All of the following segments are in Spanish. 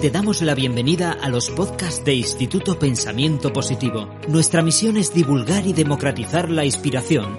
Te damos la bienvenida a los podcasts de Instituto Pensamiento Positivo. Nuestra misión es divulgar y democratizar la inspiración,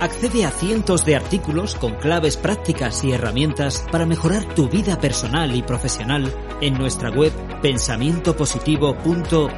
Accede a cientos de artículos con claves prácticas y herramientas para mejorar tu vida personal y profesional en nuestra web pensamientopositivo.org.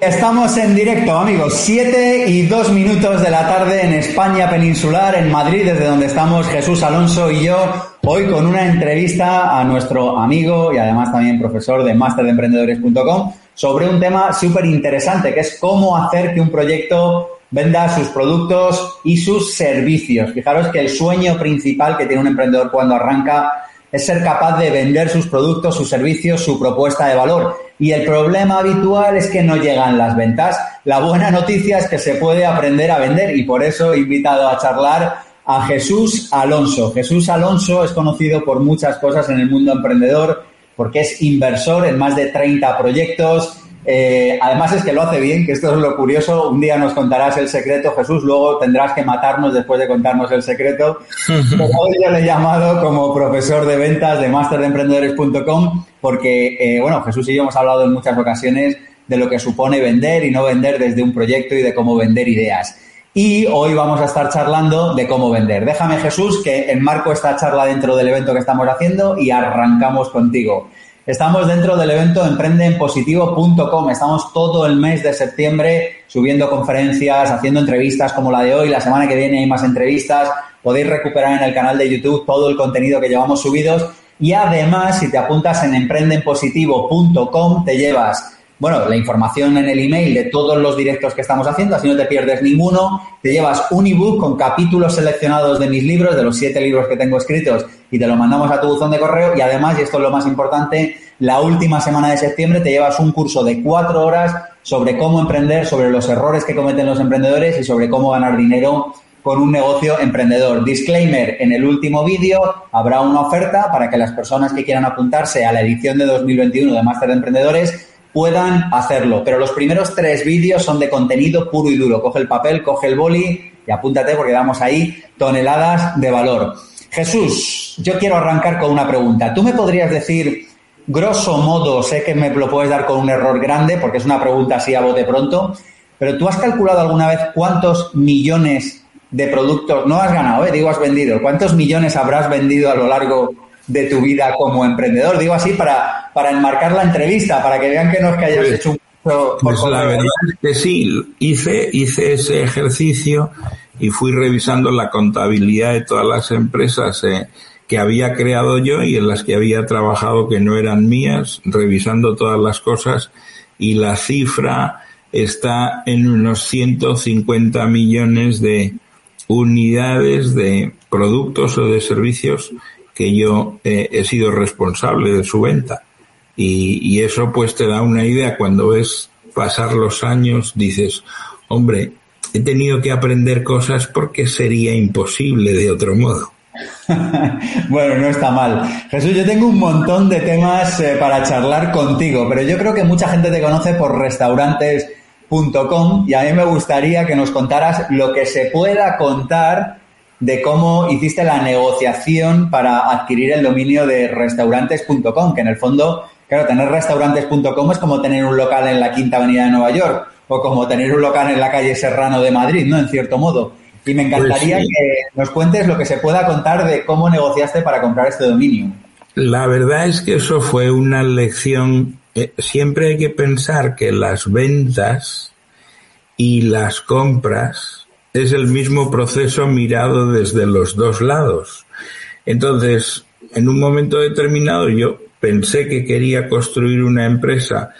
Estamos en directo, amigos. Siete y dos minutos de la tarde en España peninsular, en Madrid, desde donde estamos Jesús Alonso y yo, hoy con una entrevista a nuestro amigo y además también profesor de masterdeemprendedores.com sobre un tema súper interesante, que es cómo hacer que un proyecto venda sus productos y sus servicios. Fijaros que el sueño principal que tiene un emprendedor cuando arranca es ser capaz de vender sus productos, sus servicios, su propuesta de valor. Y el problema habitual es que no llegan las ventas. La buena noticia es que se puede aprender a vender y por eso he invitado a charlar a Jesús Alonso. Jesús Alonso es conocido por muchas cosas en el mundo emprendedor porque es inversor en más de 30 proyectos. Eh, además es que lo hace bien, que esto es lo curioso. Un día nos contarás el secreto, Jesús, luego tendrás que matarnos después de contarnos el secreto. hoy yo le he llamado como profesor de ventas de masterdeemprendedores.com porque, eh, bueno, Jesús y yo hemos hablado en muchas ocasiones de lo que supone vender y no vender desde un proyecto y de cómo vender ideas. Y hoy vamos a estar charlando de cómo vender. Déjame, Jesús, que enmarco esta charla dentro del evento que estamos haciendo y arrancamos contigo. Estamos dentro del evento emprendeenpositivo.com. Estamos todo el mes de septiembre subiendo conferencias, haciendo entrevistas como la de hoy. La semana que viene hay más entrevistas. Podéis recuperar en el canal de YouTube todo el contenido que llevamos subidos. Y además, si te apuntas en emprendeenpositivo.com, te llevas bueno, la información en el email de todos los directos que estamos haciendo, así no te pierdes ninguno. Te llevas un ebook con capítulos seleccionados de mis libros, de los siete libros que tengo escritos, y te lo mandamos a tu buzón de correo. Y además, y esto es lo más importante, la última semana de septiembre te llevas un curso de cuatro horas sobre cómo emprender, sobre los errores que cometen los emprendedores y sobre cómo ganar dinero con un negocio emprendedor. Disclaimer, en el último vídeo habrá una oferta para que las personas que quieran apuntarse a la edición de 2021 de Máster de Emprendedores puedan hacerlo. Pero los primeros tres vídeos son de contenido puro y duro. Coge el papel, coge el boli y apúntate porque damos ahí toneladas de valor. Jesús, yo quiero arrancar con una pregunta. ¿Tú me podrías decir, grosso modo, sé que me lo puedes dar con un error grande porque es una pregunta así a bote pronto, pero tú has calculado alguna vez cuántos millones de productos, no has ganado, eh, digo has vendido, cuántos millones habrás vendido a lo largo de tu vida como emprendedor? Digo así para, para enmarcar la entrevista, para que vean que no es que hayas pues, hecho un pues la verdad es que sí, hice, hice ese ejercicio y fui revisando la contabilidad de todas las empresas eh, que había creado yo y en las que había trabajado que no eran mías, revisando todas las cosas y la cifra está en unos 150 millones de unidades de productos o de servicios que yo eh, he sido responsable de su venta. Y, y, eso pues te da una idea cuando ves pasar los años, dices, hombre, he tenido que aprender cosas porque sería imposible de otro modo. bueno, no está mal. Jesús, yo tengo un montón de temas eh, para charlar contigo, pero yo creo que mucha gente te conoce por restaurantes.com y a mí me gustaría que nos contaras lo que se pueda contar de cómo hiciste la negociación para adquirir el dominio de restaurantes.com, que en el fondo, claro, tener restaurantes.com es como tener un local en la Quinta Avenida de Nueva York o como tener un local en la calle Serrano de Madrid, ¿no? En cierto modo. Y me encantaría pues que nos cuentes lo que se pueda contar de cómo negociaste para comprar este dominio. La verdad es que eso fue una lección eh, siempre hay que pensar que las ventas y las compras es el mismo proceso mirado desde los dos lados. Entonces, en un momento determinado yo pensé que quería construir una empresa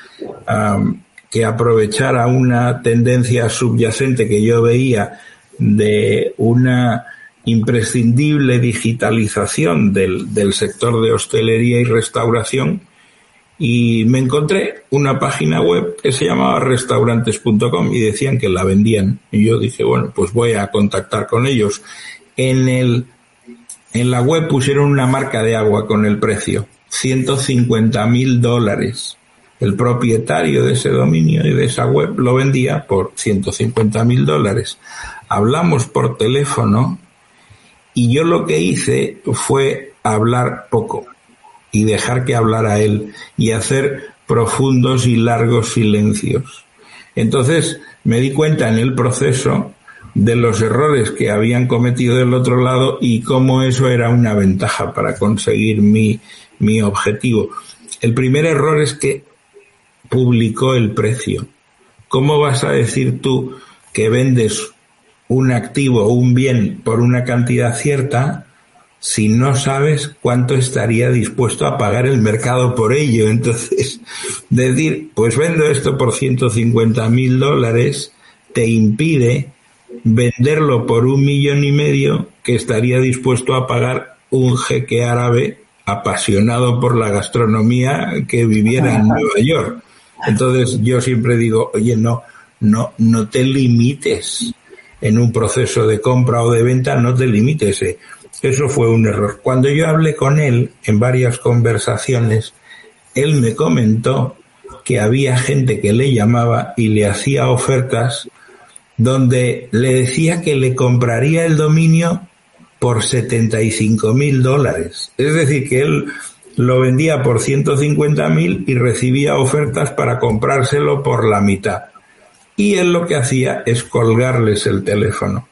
que aprovechara una tendencia subyacente que yo veía de una imprescindible digitalización del, del sector de hostelería y restauración y me encontré una página web que se llamaba restaurantes.com y decían que la vendían. Y yo dije, bueno, pues voy a contactar con ellos. En el, en la web pusieron una marca de agua con el precio. 150 mil dólares. El propietario de ese dominio y de esa web lo vendía por 150 mil dólares. Hablamos por teléfono y yo lo que hice fue hablar poco y dejar que hablara él y hacer profundos y largos silencios. Entonces me di cuenta en el proceso de los errores que habían cometido del otro lado y cómo eso era una ventaja para conseguir mi, mi objetivo. El primer error es que publicó el precio. ¿Cómo vas a decir tú que vendes un activo o un bien por una cantidad cierta si no sabes cuánto estaría dispuesto a pagar el mercado por ello. Entonces, decir, pues vendo esto por 150 mil dólares, te impide venderlo por un millón y medio que estaría dispuesto a pagar un jeque árabe apasionado por la gastronomía que viviera en Nueva York. Entonces yo siempre digo, oye, no, no, no te limites en un proceso de compra o de venta, no te limites. Eh. Eso fue un error. Cuando yo hablé con él en varias conversaciones, él me comentó que había gente que le llamaba y le hacía ofertas donde le decía que le compraría el dominio por 75 mil dólares. Es decir, que él lo vendía por 150 mil y recibía ofertas para comprárselo por la mitad. Y él lo que hacía es colgarles el teléfono.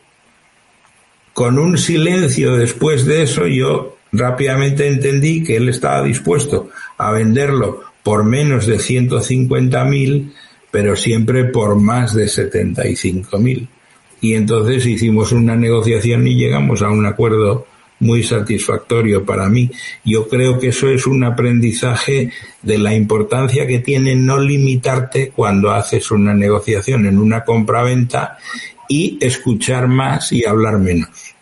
Con un silencio después de eso, yo rápidamente entendí que él estaba dispuesto a venderlo por menos de 150 mil, pero siempre por más de 75 mil. Y entonces hicimos una negociación y llegamos a un acuerdo muy satisfactorio para mí. Yo creo que eso es un aprendizaje de la importancia que tiene no limitarte cuando haces una negociación en una compra-venta y escuchar más y hablar menos.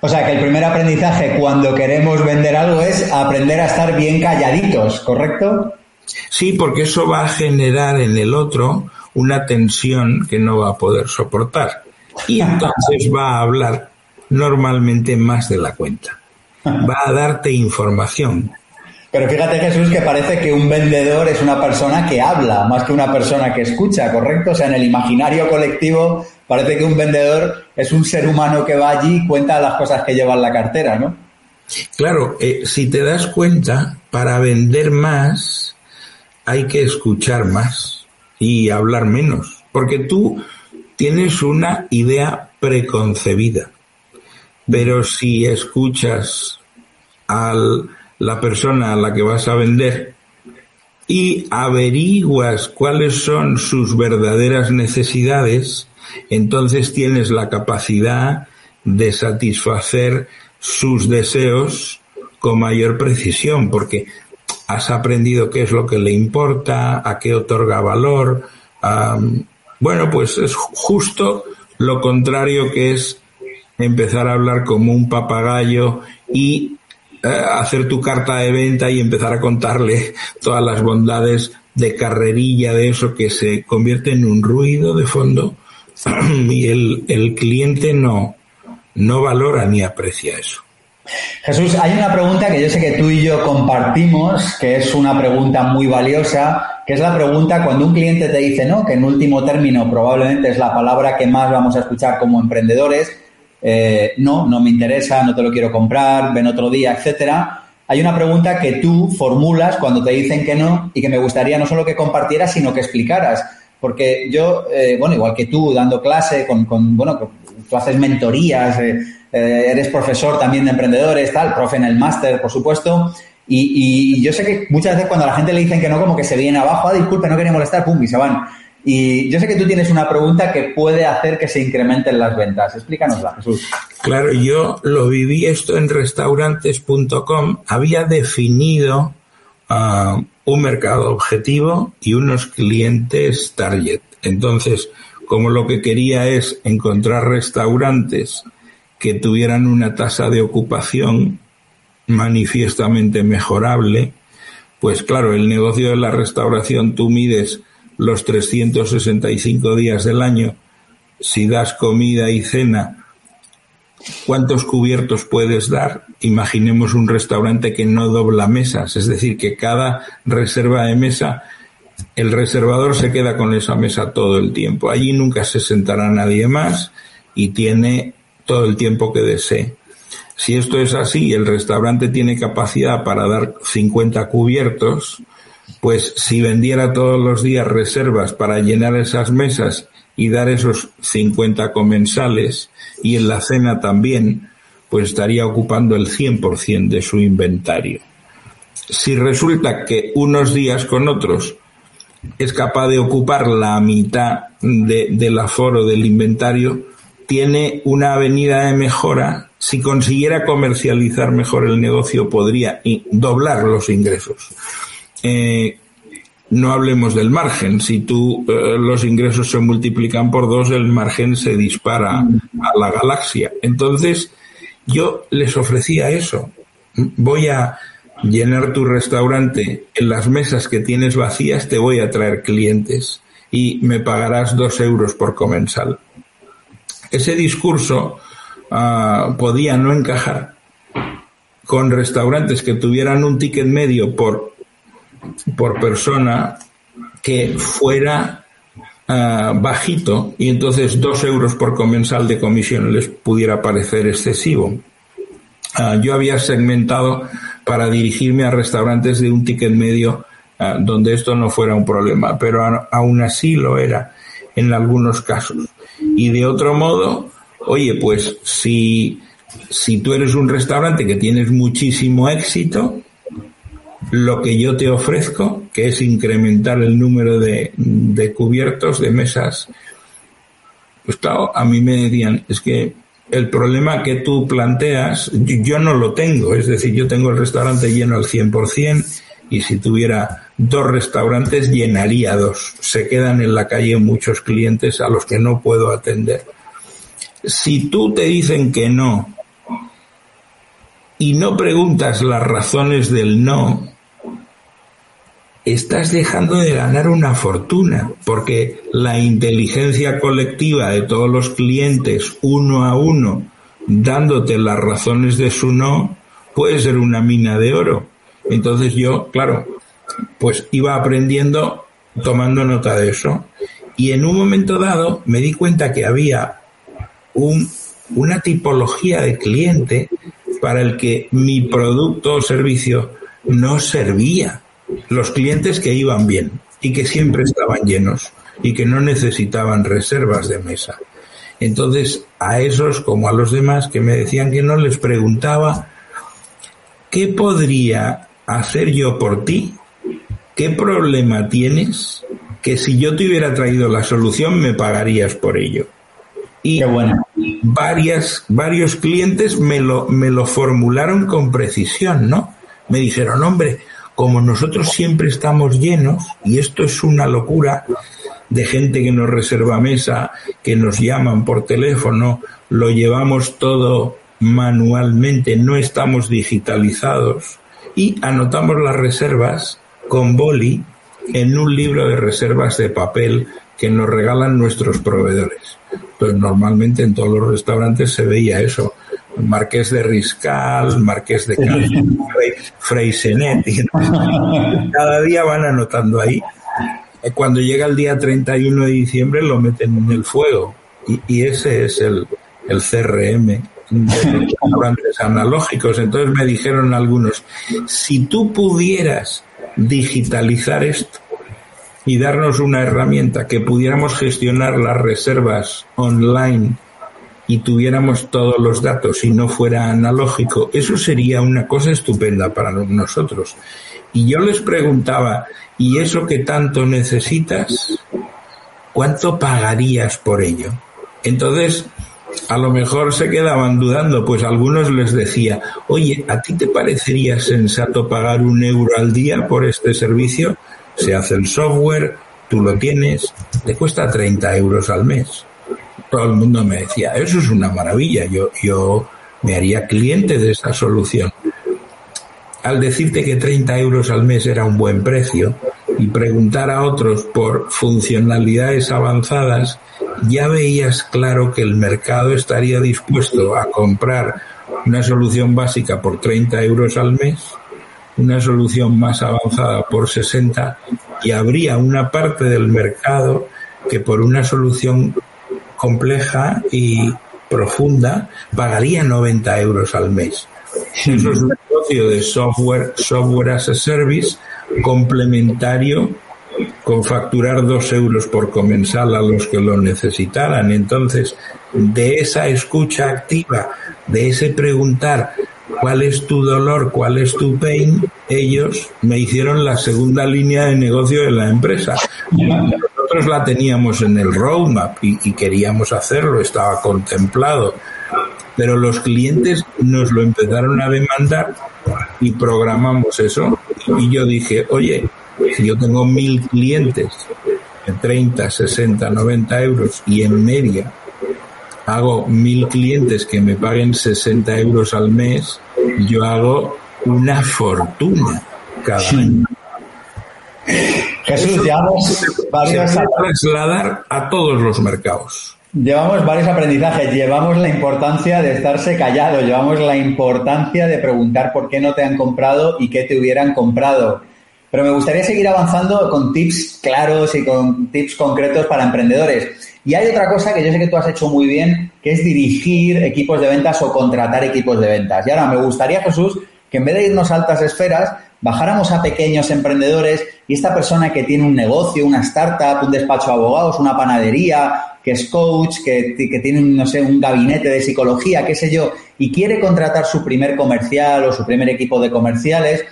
O sea que el primer aprendizaje cuando queremos vender algo es aprender a estar bien calladitos, ¿correcto? Sí, porque eso va a generar en el otro una tensión que no va a poder soportar. Y entonces va a hablar normalmente más de la cuenta. Va a darte información. Pero fíjate Jesús que parece que un vendedor es una persona que habla más que una persona que escucha, ¿correcto? O sea, en el imaginario colectivo parece que un vendedor es un ser humano que va allí y cuenta las cosas que lleva en la cartera, ¿no? Claro, eh, si te das cuenta, para vender más hay que escuchar más y hablar menos, porque tú tienes una idea preconcebida, pero si escuchas al la persona a la que vas a vender y averiguas cuáles son sus verdaderas necesidades, entonces tienes la capacidad de satisfacer sus deseos con mayor precisión, porque has aprendido qué es lo que le importa, a qué otorga valor. bueno, pues es justo lo contrario que es empezar a hablar como un papagayo y eh, hacer tu carta de venta y empezar a contarle todas las bondades de carrerilla de eso que se convierte en un ruido de fondo y el, el cliente no, no valora ni aprecia eso. Jesús, hay una pregunta que yo sé que tú y yo compartimos, que es una pregunta muy valiosa, que es la pregunta cuando un cliente te dice, ¿no? Que en último término probablemente es la palabra que más vamos a escuchar como emprendedores, eh, no, no me interesa, no te lo quiero comprar, ven otro día, etcétera. Hay una pregunta que tú formulas cuando te dicen que no y que me gustaría no solo que compartieras, sino que explicaras. Porque yo, eh, bueno, igual que tú, dando clase, con, con bueno, tú haces mentorías, eh, eres profesor también de emprendedores, tal, profe en el máster, por supuesto. Y, yo sé que muchas veces cuando a la gente le dicen que no, como que se viene abajo, ah, disculpe, no quería molestar, pum, y se van. Y yo sé que tú tienes una pregunta que puede hacer que se incrementen las ventas. Explícanosla, Jesús. Claro, yo lo viví esto en restaurantes.com. Había definido un mercado objetivo y unos clientes target. Entonces, como lo que quería es encontrar restaurantes que tuvieran una tasa de ocupación manifiestamente mejorable, pues claro, el negocio de la restauración tú mides los 365 días del año, si das comida y cena, ¿cuántos cubiertos puedes dar? Imaginemos un restaurante que no dobla mesas, es decir, que cada reserva de mesa, el reservador se queda con esa mesa todo el tiempo. Allí nunca se sentará nadie más y tiene todo el tiempo que desee. Si esto es así el restaurante tiene capacidad para dar 50 cubiertos, pues si vendiera todos los días reservas para llenar esas mesas y dar esos 50 comensales y en la cena también, pues estaría ocupando el 100% de su inventario. Si resulta que unos días con otros es capaz de ocupar la mitad de, del aforo del inventario, tiene una avenida de mejora. Si consiguiera comercializar mejor el negocio, podría doblar los ingresos. Eh, no hablemos del margen. Si tú eh, los ingresos se multiplican por dos, el margen se dispara a la galaxia. Entonces, yo les ofrecía eso. Voy a llenar tu restaurante en las mesas que tienes vacías, te voy a traer clientes y me pagarás dos euros por comensal. Ese discurso ah, podía no encajar con restaurantes que tuvieran un ticket medio por, por persona que fuera ah, bajito y entonces dos euros por comensal de comisión les pudiera parecer excesivo. Ah, yo había segmentado para dirigirme a restaurantes de un ticket medio donde esto no fuera un problema, pero aún así lo era en algunos casos. Y de otro modo, oye, pues si, si tú eres un restaurante que tienes muchísimo éxito, lo que yo te ofrezco, que es incrementar el número de, cubiertos, de mesas, pues claro, a mí me decían, es que el problema que tú planteas, yo no lo tengo, es decir, yo tengo el restaurante lleno al 100%, y si tuviera dos restaurantes llenaría dos. Se quedan en la calle muchos clientes a los que no puedo atender. Si tú te dicen que no y no preguntas las razones del no, estás dejando de ganar una fortuna, porque la inteligencia colectiva de todos los clientes, uno a uno, dándote las razones de su no, puede ser una mina de oro entonces yo, claro, pues iba aprendiendo tomando nota de eso. Y en un momento dado me di cuenta que había un, una tipología de cliente para el que mi producto o servicio no servía. Los clientes que iban bien y que siempre estaban llenos y que no necesitaban reservas de mesa. Entonces, a esos como a los demás que me decían que no les preguntaba qué podría hacer yo por ti? ¿Qué problema tienes que si yo te hubiera traído la solución me pagarías por ello? Y bueno. varias, varios clientes me lo, me lo formularon con precisión, ¿no? Me dijeron, hombre, como nosotros siempre estamos llenos, y esto es una locura de gente que nos reserva mesa, que nos llaman por teléfono, lo llevamos todo manualmente, no estamos digitalizados y anotamos las reservas con boli en un libro de reservas de papel que nos regalan nuestros proveedores. Pues normalmente en todos los restaurantes se veía eso. Marqués de Riscal, Marqués de Freysenet. Cada día van anotando ahí. Cuando llega el día 31 de diciembre lo meten en el fuego. Y, y ese es el, el CRM de restaurantes analógicos. Entonces me dijeron algunos, si tú pudieras digitalizar esto y darnos una herramienta que pudiéramos gestionar las reservas online y tuviéramos todos los datos y no fuera analógico, eso sería una cosa estupenda para nosotros. Y yo les preguntaba, ¿y eso que tanto necesitas? ¿Cuánto pagarías por ello? Entonces, a lo mejor se quedaban dudando, pues algunos les decía, oye, ¿a ti te parecería sensato pagar un euro al día por este servicio? Se hace el software, tú lo tienes, te cuesta 30 euros al mes. Todo el mundo me decía, eso es una maravilla, yo, yo me haría cliente de esa solución. Al decirte que 30 euros al mes era un buen precio y preguntar a otros por funcionalidades avanzadas, ya veías claro que el mercado estaría dispuesto a comprar una solución básica por 30 euros al mes, una solución más avanzada por 60 y habría una parte del mercado que por una solución compleja y profunda pagaría 90 euros al mes. Eso es un negocio de software, software as a service complementario con facturar dos euros por comensal a los que lo necesitaran. Entonces, de esa escucha activa, de ese preguntar cuál es tu dolor, cuál es tu pain, ellos me hicieron la segunda línea de negocio de la empresa. Nosotros la teníamos en el roadmap y, y queríamos hacerlo, estaba contemplado. Pero los clientes nos lo empezaron a demandar y programamos eso. Y yo dije, oye, si yo tengo mil clientes de 30, 60, 90 euros y en media hago mil clientes que me paguen 60 euros al mes, yo hago una fortuna cada año. Jesús, llevamos varios... Se trasladar a todos los mercados. Llevamos varios aprendizajes, llevamos la importancia de estarse callado, llevamos la importancia de preguntar por qué no te han comprado y qué te hubieran comprado. Pero me gustaría seguir avanzando con tips claros y con tips concretos para emprendedores. Y hay otra cosa que yo sé que tú has hecho muy bien, que es dirigir equipos de ventas o contratar equipos de ventas. Y ahora me gustaría, Jesús, que en vez de irnos a altas esferas, bajáramos a pequeños emprendedores y esta persona que tiene un negocio, una startup, un despacho de abogados, una panadería, que es coach, que, que tiene, no sé, un gabinete de psicología, qué sé yo, y quiere contratar su primer comercial o su primer equipo de comerciales,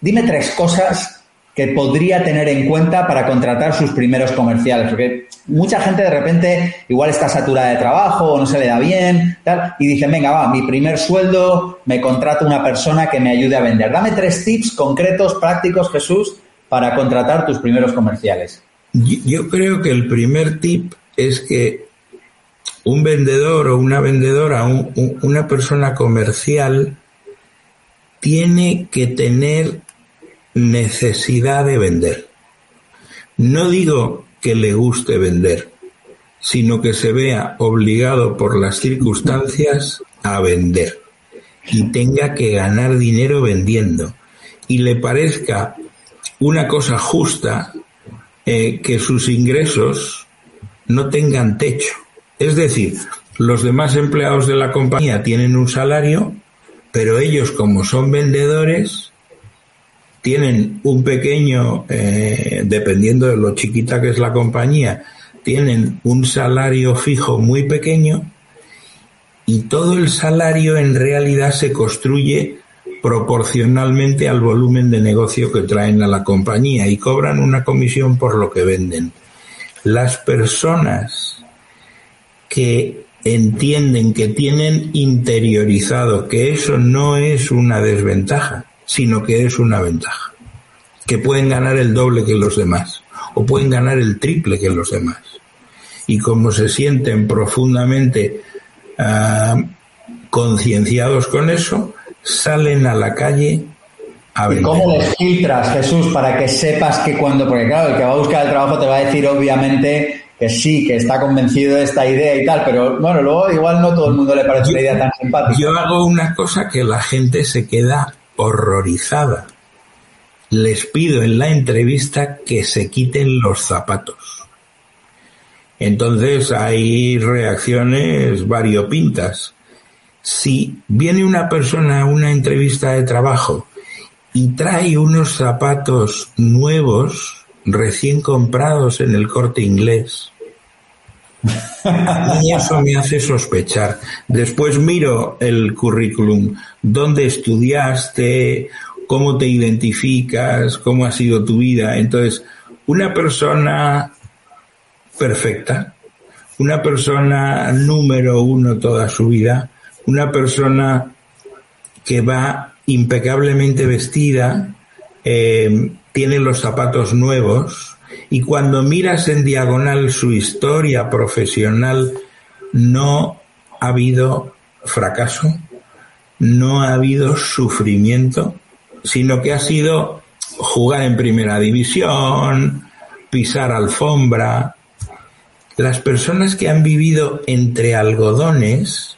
Dime tres cosas que podría tener en cuenta para contratar sus primeros comerciales, porque mucha gente de repente igual está saturada de trabajo o no se le da bien, tal, y dicen, venga, va, mi primer sueldo me contrata una persona que me ayude a vender. Dame tres tips concretos, prácticos, Jesús, para contratar tus primeros comerciales. Yo creo que el primer tip es que un vendedor o una vendedora, una persona comercial, tiene que tener necesidad de vender. No digo que le guste vender, sino que se vea obligado por las circunstancias a vender y tenga que ganar dinero vendiendo y le parezca una cosa justa eh, que sus ingresos no tengan techo. Es decir, los demás empleados de la compañía tienen un salario, pero ellos como son vendedores tienen un pequeño, eh, dependiendo de lo chiquita que es la compañía, tienen un salario fijo muy pequeño y todo el salario en realidad se construye proporcionalmente al volumen de negocio que traen a la compañía y cobran una comisión por lo que venden. Las personas que entienden que tienen interiorizado que eso no es una desventaja, sino que es una ventaja. Que pueden ganar el doble que los demás o pueden ganar el triple que los demás. Y como se sienten profundamente uh, concienciados con eso, salen a la calle a ¿Y cómo les filtras, Jesús, para que sepas que cuando, porque claro, el que va a buscar el trabajo te va a decir obviamente que sí, que está convencido de esta idea y tal, pero bueno, luego igual no todo el mundo le parece una idea tan simpática. Yo hago una cosa que la gente se queda horrorizada. Les pido en la entrevista que se quiten los zapatos. Entonces hay reacciones variopintas. Si viene una persona a una entrevista de trabajo y trae unos zapatos nuevos, recién comprados en el corte inglés, Y eso me hace sospechar. Después miro el currículum, dónde estudiaste, cómo te identificas, cómo ha sido tu vida. Entonces, una persona perfecta, una persona número uno toda su vida, una persona que va impecablemente vestida, eh, tiene los zapatos nuevos y cuando miras en diagonal su historia profesional no ha habido fracaso, no ha habido sufrimiento, sino que ha sido jugar en primera división, pisar alfombra. Las personas que han vivido entre algodones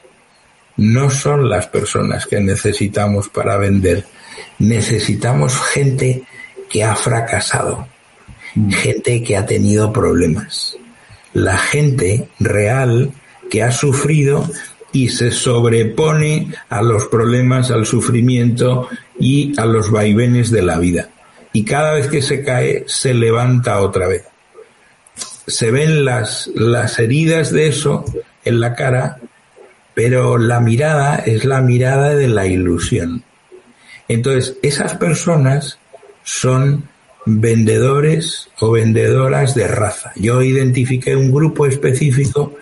no son las personas que necesitamos para vender. Necesitamos gente que ha fracasado. Gente que ha tenido problemas, la gente real que ha sufrido y se sobrepone a los problemas, al sufrimiento y a los vaivenes de la vida. Y cada vez que se cae, se levanta otra vez. Se ven las, las heridas de eso en la cara, pero la mirada es la mirada de la ilusión. Entonces, esas personas son vendedores o vendedoras de raza. Yo identifiqué un grupo específico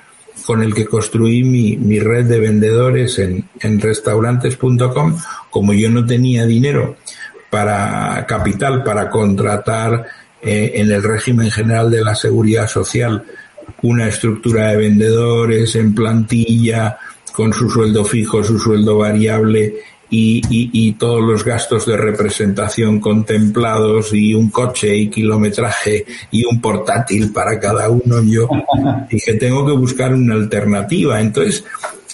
con el que construí mi, red de vendedores en, en restaurantes.com. Como yo no tenía dinero para capital, para contratar eh, en el régimen general de la seguridad social una estructura de vendedores en plantilla, con su sueldo fijo, su sueldo variable y, y, todos los gastos de representación contemplados y un coche y kilometraje y un portátil para cada uno, yo dije, tengo que buscar una alternativa. Entonces,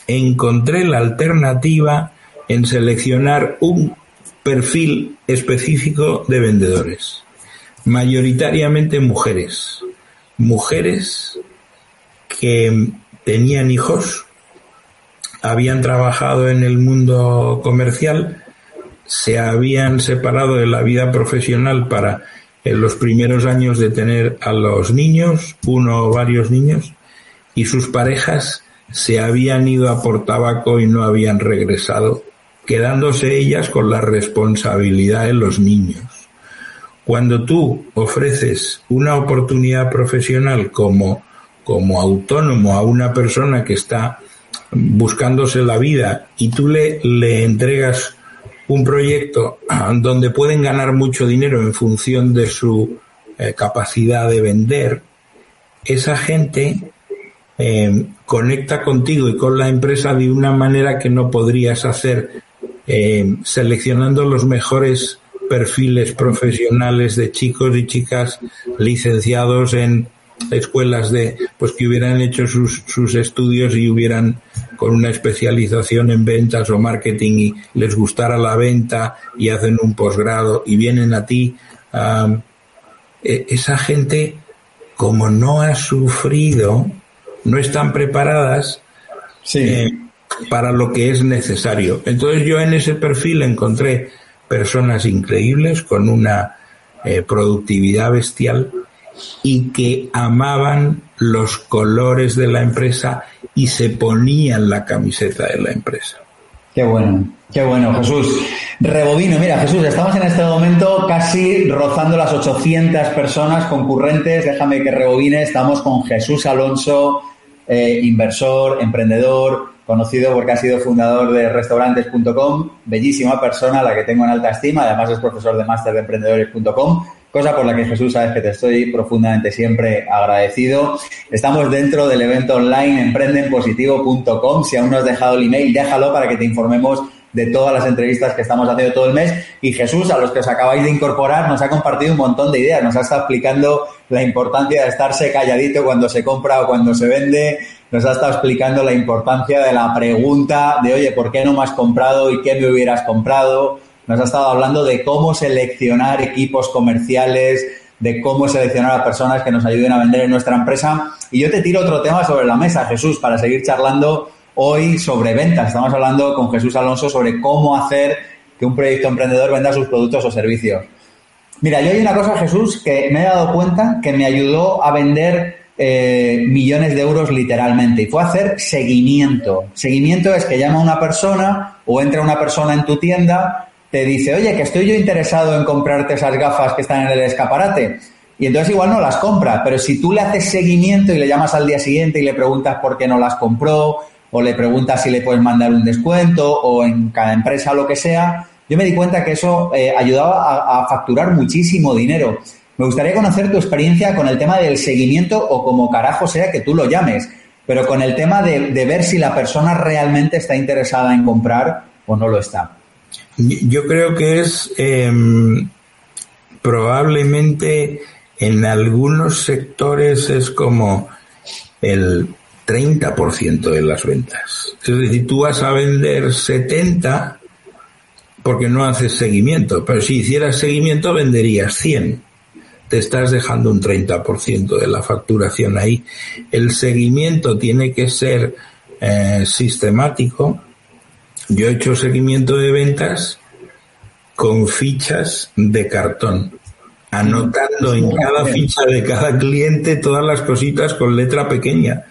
encontré la alternativa en seleccionar un perfil específico de vendedores, mayoritariamente mujeres, mujeres que tenían hijos, habían trabajado en el mundo comercial, se habían separado de la vida profesional para en los primeros años de tener a los niños, uno o varios niños, y sus parejas se habían ido a por tabaco y no habían regresado, quedándose ellas con la responsabilidad de los niños. Cuando tú ofreces una oportunidad profesional como, como autónomo a una persona que está buscándose la vida y tú le, le entregas un proyecto donde pueden ganar mucho dinero en función de su eh, capacidad de vender, esa gente eh, conecta contigo y con la empresa de una manera que no podrías hacer eh, seleccionando los mejores perfiles profesionales de chicos y chicas licenciados en escuelas de pues que hubieran hecho sus, sus estudios y hubieran con una especialización en ventas o marketing y les gustara la venta y hacen un posgrado y vienen a ti e, esa gente como no ha sufrido no están preparadas eh, para lo que es necesario. Entonces yo en ese perfil encontré personas increíbles con una eh, productividad bestial y que amaban los colores de la empresa y se ponían la camiseta de la empresa. Qué bueno, qué bueno, Jesús. Rebobino, mira, Jesús, estamos en este momento casi rozando las 800 personas concurrentes. Déjame que rebobine. Estamos con Jesús Alonso, eh, inversor, emprendedor, conocido porque ha sido fundador de restaurantes.com, bellísima persona, la que tengo en alta estima, además es profesor de máster de emprendedores.com cosa por la que Jesús sabes que te estoy profundamente siempre agradecido. Estamos dentro del evento online emprendenpositivo.com. Si aún no has dejado el email, déjalo para que te informemos de todas las entrevistas que estamos haciendo todo el mes. Y Jesús, a los que os acabáis de incorporar, nos ha compartido un montón de ideas, nos ha estado explicando la importancia de estarse calladito cuando se compra o cuando se vende, nos ha estado explicando la importancia de la pregunta de, oye, ¿por qué no me has comprado y qué me hubieras comprado? Nos ha estado hablando de cómo seleccionar equipos comerciales, de cómo seleccionar a personas que nos ayuden a vender en nuestra empresa. Y yo te tiro otro tema sobre la mesa, Jesús, para seguir charlando hoy sobre ventas. Estamos hablando con Jesús Alonso sobre cómo hacer que un proyecto emprendedor venda sus productos o servicios. Mira, yo hay una cosa, Jesús, que me he dado cuenta que me ayudó a vender eh, millones de euros literalmente y fue hacer seguimiento. Seguimiento es que llama una persona o entra una persona en tu tienda, te dice, oye, que estoy yo interesado en comprarte esas gafas que están en el escaparate. Y entonces igual no las compra, pero si tú le haces seguimiento y le llamas al día siguiente y le preguntas por qué no las compró, o le preguntas si le puedes mandar un descuento, o en cada empresa lo que sea, yo me di cuenta que eso eh, ayudaba a, facturar muchísimo dinero. Me gustaría conocer tu experiencia con el tema del seguimiento o como carajo sea que tú lo llames, pero con el tema de, ver si la persona realmente está interesada en comprar o no lo está. Yo creo que es em, probablemente en algunos sectores es como el 30% de las ventas. Es decir, tú vas a vender 70 porque no haces seguimiento, pero si hicieras seguimiento venderías 100. Te estás dejando un 30% de la facturación ahí. El seguimiento tiene que ser eh, sistemático. Yo he hecho seguimiento de ventas con fichas de cartón, anotando en cada ficha de cada cliente todas las cositas con letra pequeña.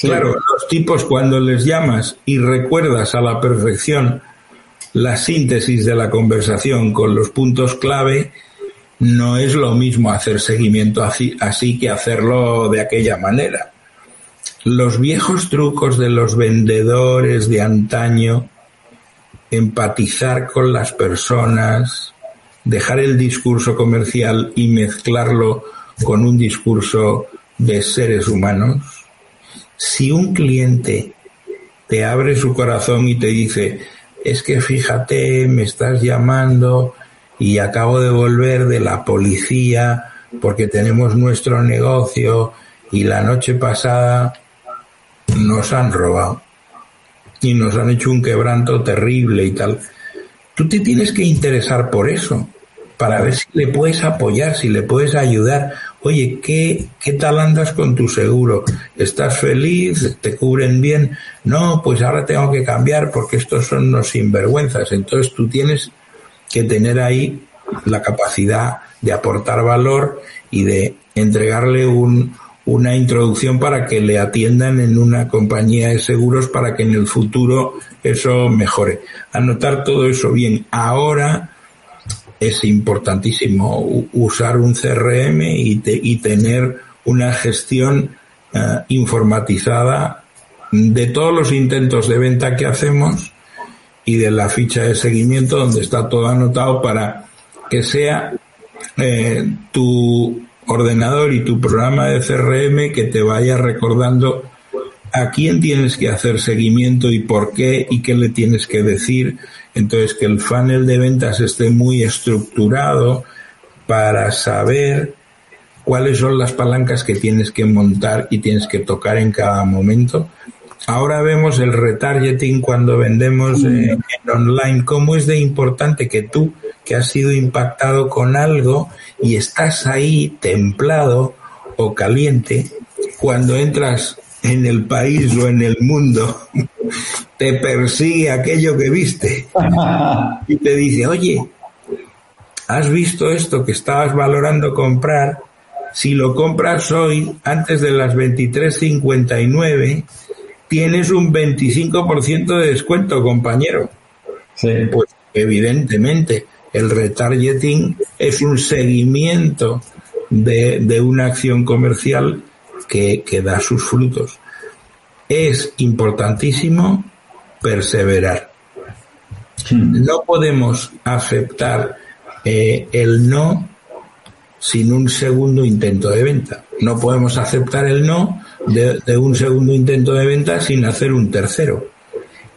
Claro, los tipos cuando les llamas y recuerdas a la perfección la síntesis de la conversación con los puntos clave, no es lo mismo hacer seguimiento así, así que hacerlo de aquella manera. Los viejos trucos de los vendedores de antaño, empatizar con las personas, dejar el discurso comercial y mezclarlo con un discurso de seres humanos. Si un cliente te abre su corazón y te dice, es que fíjate, me estás llamando y acabo de volver de la policía porque tenemos nuestro negocio y la noche pasada nos han robado y nos han hecho un quebranto terrible y tal. Tú te tienes que interesar por eso, para ver si le puedes apoyar, si le puedes ayudar. Oye, ¿qué, qué tal andas con tu seguro? ¿Estás feliz? ¿Te cubren bien? No, pues ahora tengo que cambiar porque estos son unos sinvergüenzas. Entonces tú tienes que tener ahí la capacidad de aportar valor y de entregarle un, una introducción para que le atiendan en una compañía de seguros para que en el futuro eso mejore. Anotar todo eso bien. Ahora es importantísimo usar un CRM y, tener una gestión eh, informatizada de todos los intentos de venta que hacemos y de la ficha de seguimiento donde está todo anotado para que sea eh, tu ordenador y tu programa de CRM que te vaya recordando a quién tienes que hacer seguimiento y por qué y qué le tienes que decir entonces, que el funnel de ventas esté muy estructurado para saber cuáles son las palancas que tienes que montar y tienes que tocar en cada momento. Ahora vemos el retargeting cuando vendemos eh, en online, cómo es de importante que tú, que has sido impactado con algo y estás ahí templado o caliente, cuando entras en el país o en el mundo, te persigue aquello que viste y te dice, oye, ¿has visto esto que estabas valorando comprar? Si lo compras hoy, antes de las 23.59, tienes un 25% de descuento, compañero. Pues evidentemente, el retargeting es un seguimiento de, de una acción comercial que, da sus frutos. Es importantísimo perseverar. Hmm. No podemos aceptar eh, el no sin un segundo intento de venta. No podemos aceptar el no de, de, un segundo intento de venta sin hacer un tercero.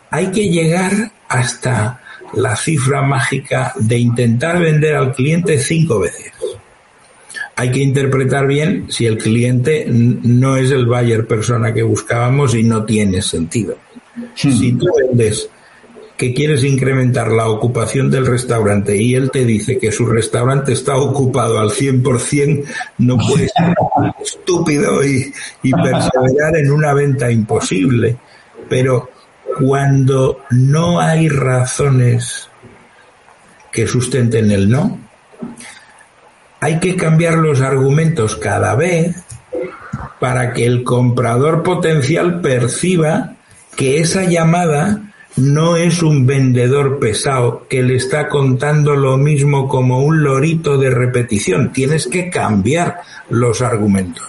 Hay que llegar hasta la cifra mágica de intentar vender al cliente cinco veces hay que interpretar bien si el cliente no es el buyer persona que buscábamos y no tiene sentido. Hmm. Si tú vendes que quieres incrementar la ocupación del restaurante y él te dice que su restaurante está ocupado al 100%, no puedes ser estúpido y, y perseverar en una venta imposible. Pero cuando no hay razones que sustenten el no, hay que cambiar los argumentos cada vez para que el comprador potencial perciba que esa llamada no es un vendedor pesado que le está contando lo mismo como un lorito de repetición. Tienes que cambiar los argumentos.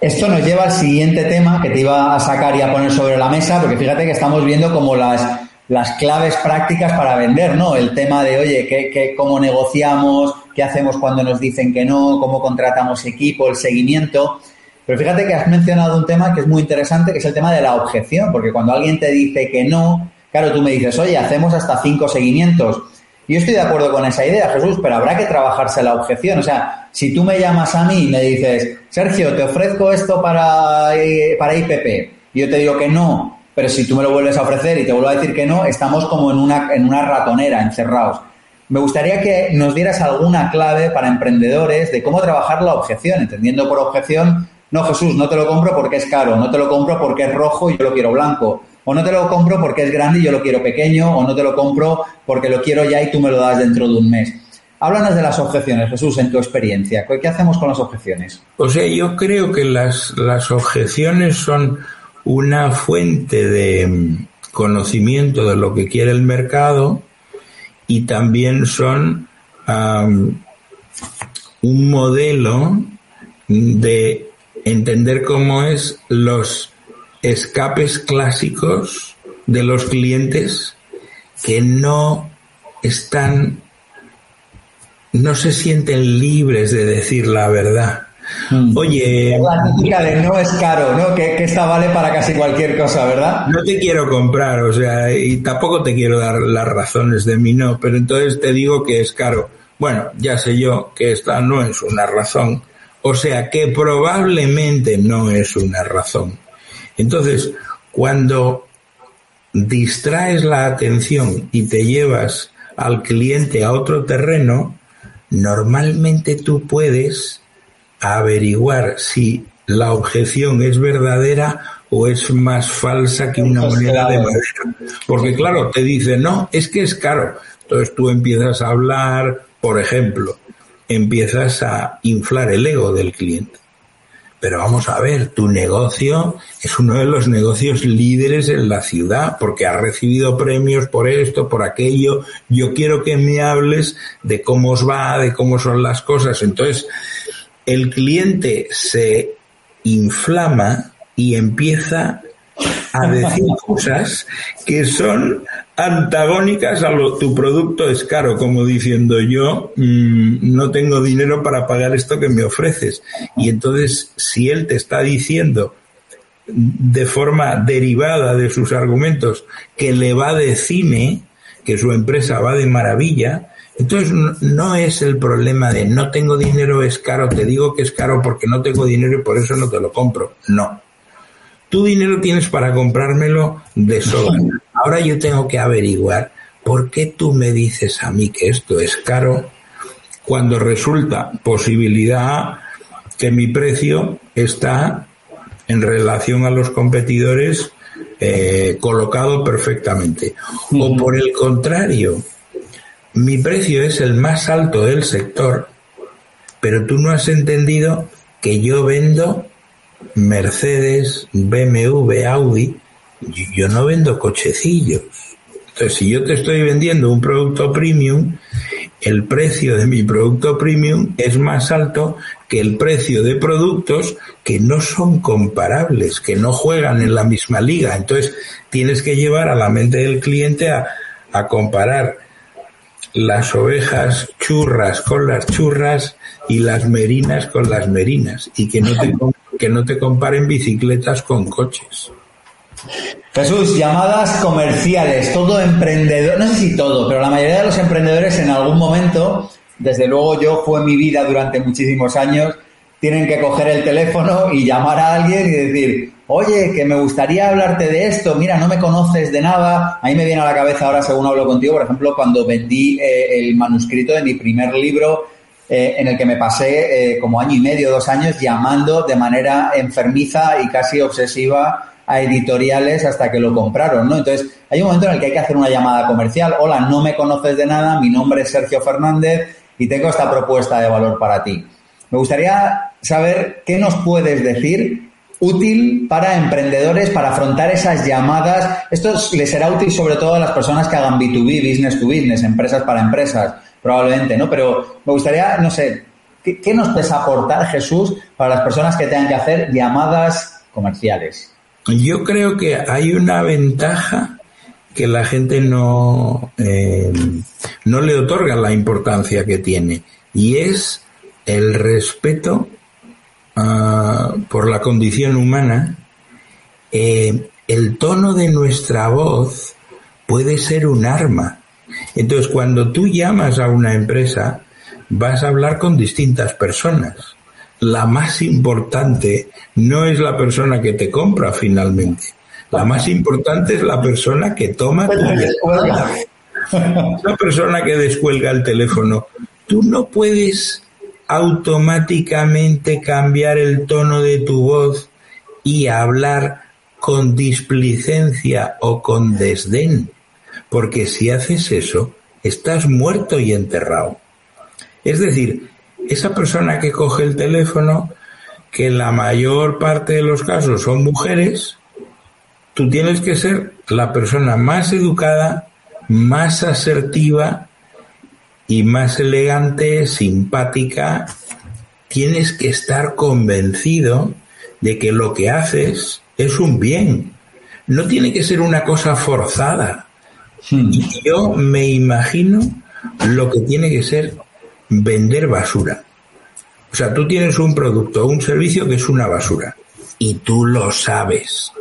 Esto nos lleva al siguiente tema que te iba a sacar y a poner sobre la mesa, porque fíjate que estamos viendo como las, las claves prácticas para vender, ¿no? El tema de, oye, ¿qué, cómo negociamos? ¿Qué hacemos cuando nos dicen que no? ¿Cómo contratamos equipo? El seguimiento. Pero fíjate que has mencionado un tema que es muy interesante, que es el tema de la objeción, porque cuando alguien te dice que no, claro, tú me dices, oye, hacemos hasta cinco seguimientos. Yo estoy de acuerdo con esa idea, Jesús, pero habrá que trabajarse la objeción. O sea, si tú me llamas a mí y me dices, Sergio, te ofrezco esto para, eh, para IPP, y yo te digo que no, pero si tú me lo vuelves a ofrecer y te vuelvo a decir que no, estamos como en una, en una ratonera, encerrados. Me gustaría que nos dieras alguna clave para emprendedores de cómo trabajar la objeción, entendiendo por objeción no, Jesús, no te lo compro porque es caro, no te lo compro porque es rojo y yo lo quiero blanco, o no te lo compro porque es grande y yo lo quiero pequeño, o no te lo compro porque lo quiero ya y tú me lo das dentro de un mes. Háblanos de las objeciones, Jesús, en tu experiencia. ¿Qué hacemos con las objeciones? O sea, yo creo que las, las objeciones son una fuente de mm, conocimiento de lo que quiere el mercado y también son un modelo de entender cómo es los escapes clásicos de los clientes que no están, no se sienten libres de decir la verdad. Hmm. Oye. La típica de no es caro, ¿no? Que, que, esta vale para casi cualquier cosa, ¿verdad? No te quiero comprar, o sea, y tampoco te quiero dar las razones de mi no, pero entonces te digo que es caro. Bueno, ya sé yo que esta no es una razón, o sea que probablemente no es una razón. Entonces, cuando distraes la atención y te llevas al cliente a otro terreno, normalmente tú puedes averiguar si la objeción es verdadera o es más falsa que una moneda de madera. Porque claro, te dice, no, es que es caro. Entonces tú empiezas a hablar, por ejemplo, empiezas a inflar el ego del cliente. Pero vamos a ver, tu negocio es uno de los negocios líderes en la ciudad porque ha recibido premios por esto, por aquello. Yo quiero que me hables de cómo os va, de cómo son las cosas. Entonces, el cliente se inflama y empieza a decir cosas que son antagónicas a lo, tu producto es caro, como diciendo yo mm, no tengo dinero para pagar esto que me ofreces. Y entonces, si él te está diciendo de forma derivada de sus argumentos que le va de cine, que su empresa va de maravilla, entonces no es el problema de no tengo dinero, es caro, te digo que es caro porque no tengo dinero y por eso no te lo compro. No. Tu dinero tienes para comprármelo de sobra. Ahora yo tengo que averiguar por qué tú me dices a mí que esto es caro cuando resulta posibilidad que mi precio está en relación a los competidores eh, colocado perfectamente. O por el contrario, mi precio es el más alto del sector, pero tú no has entendido que yo vendo Mercedes, BMW, Audi, yo no vendo cochecillos. Entonces, si yo te estoy vendiendo un producto premium, el precio de mi producto premium es más alto que el precio de productos que no son comparables, que no juegan en la misma liga. Entonces, tienes que llevar a la mente del cliente a, comparar las ovejas churras con las churras y las merinas con las merinas y que no te que no te comparen bicicletas con coches. Jesús, llamadas comerciales, todo emprendedor, no sé si todo, pero la mayoría de los emprendedores en algún momento, desde luego yo fue mi vida durante muchísimos años, tienen que coger el teléfono y llamar a alguien y decir, oye, que me gustaría hablarte de esto, mira, no me conoces de nada. A mí me viene a la cabeza ahora, según hablo contigo, por ejemplo, cuando vendí eh, el manuscrito de mi primer libro, eh, en el que me pasé eh, como año y medio, dos años, llamando de manera enfermiza y casi obsesiva a editoriales hasta que lo compraron, ¿no? Entonces, hay un momento en el que hay que hacer una llamada comercial. Hola, no me conoces de nada, mi nombre es Sergio Fernández y tengo esta propuesta de valor para ti. Me gustaría saber qué nos puedes decir útil para emprendedores para afrontar esas llamadas. Esto les será útil sobre todo a las personas que hagan B2B, business to business, empresas para empresas, probablemente, ¿no? Pero me gustaría, no sé, ¿qué, qué nos puedes aportar, Jesús, para las personas que tengan que hacer llamadas comerciales? Yo creo que hay una ventaja que la gente no, eh, no le otorga la importancia que tiene y es el respeto uh, por la condición humana. Eh, el tono de nuestra voz puede ser un arma. Entonces, cuando tú llamas a una empresa, vas a hablar con distintas personas. La más importante no es la persona que te compra finalmente la más importante es la persona que toma tu llamada. La persona que descuelga el teléfono. Tú no puedes automáticamente cambiar el tono de tu voz y hablar con displicencia o con desdén, porque si haces eso, estás muerto y enterrado. Es decir, esa persona que coge el teléfono, que en la mayor parte de los casos son mujeres, Tú tienes que ser la persona más educada, más asertiva y más elegante, simpática. Tienes que estar convencido de que lo que haces es un bien. No tiene que ser una cosa forzada. Hmm. Y yo me imagino lo que tiene que ser vender basura. O sea, tú tienes un producto o un servicio que es una basura y tú lo sabes.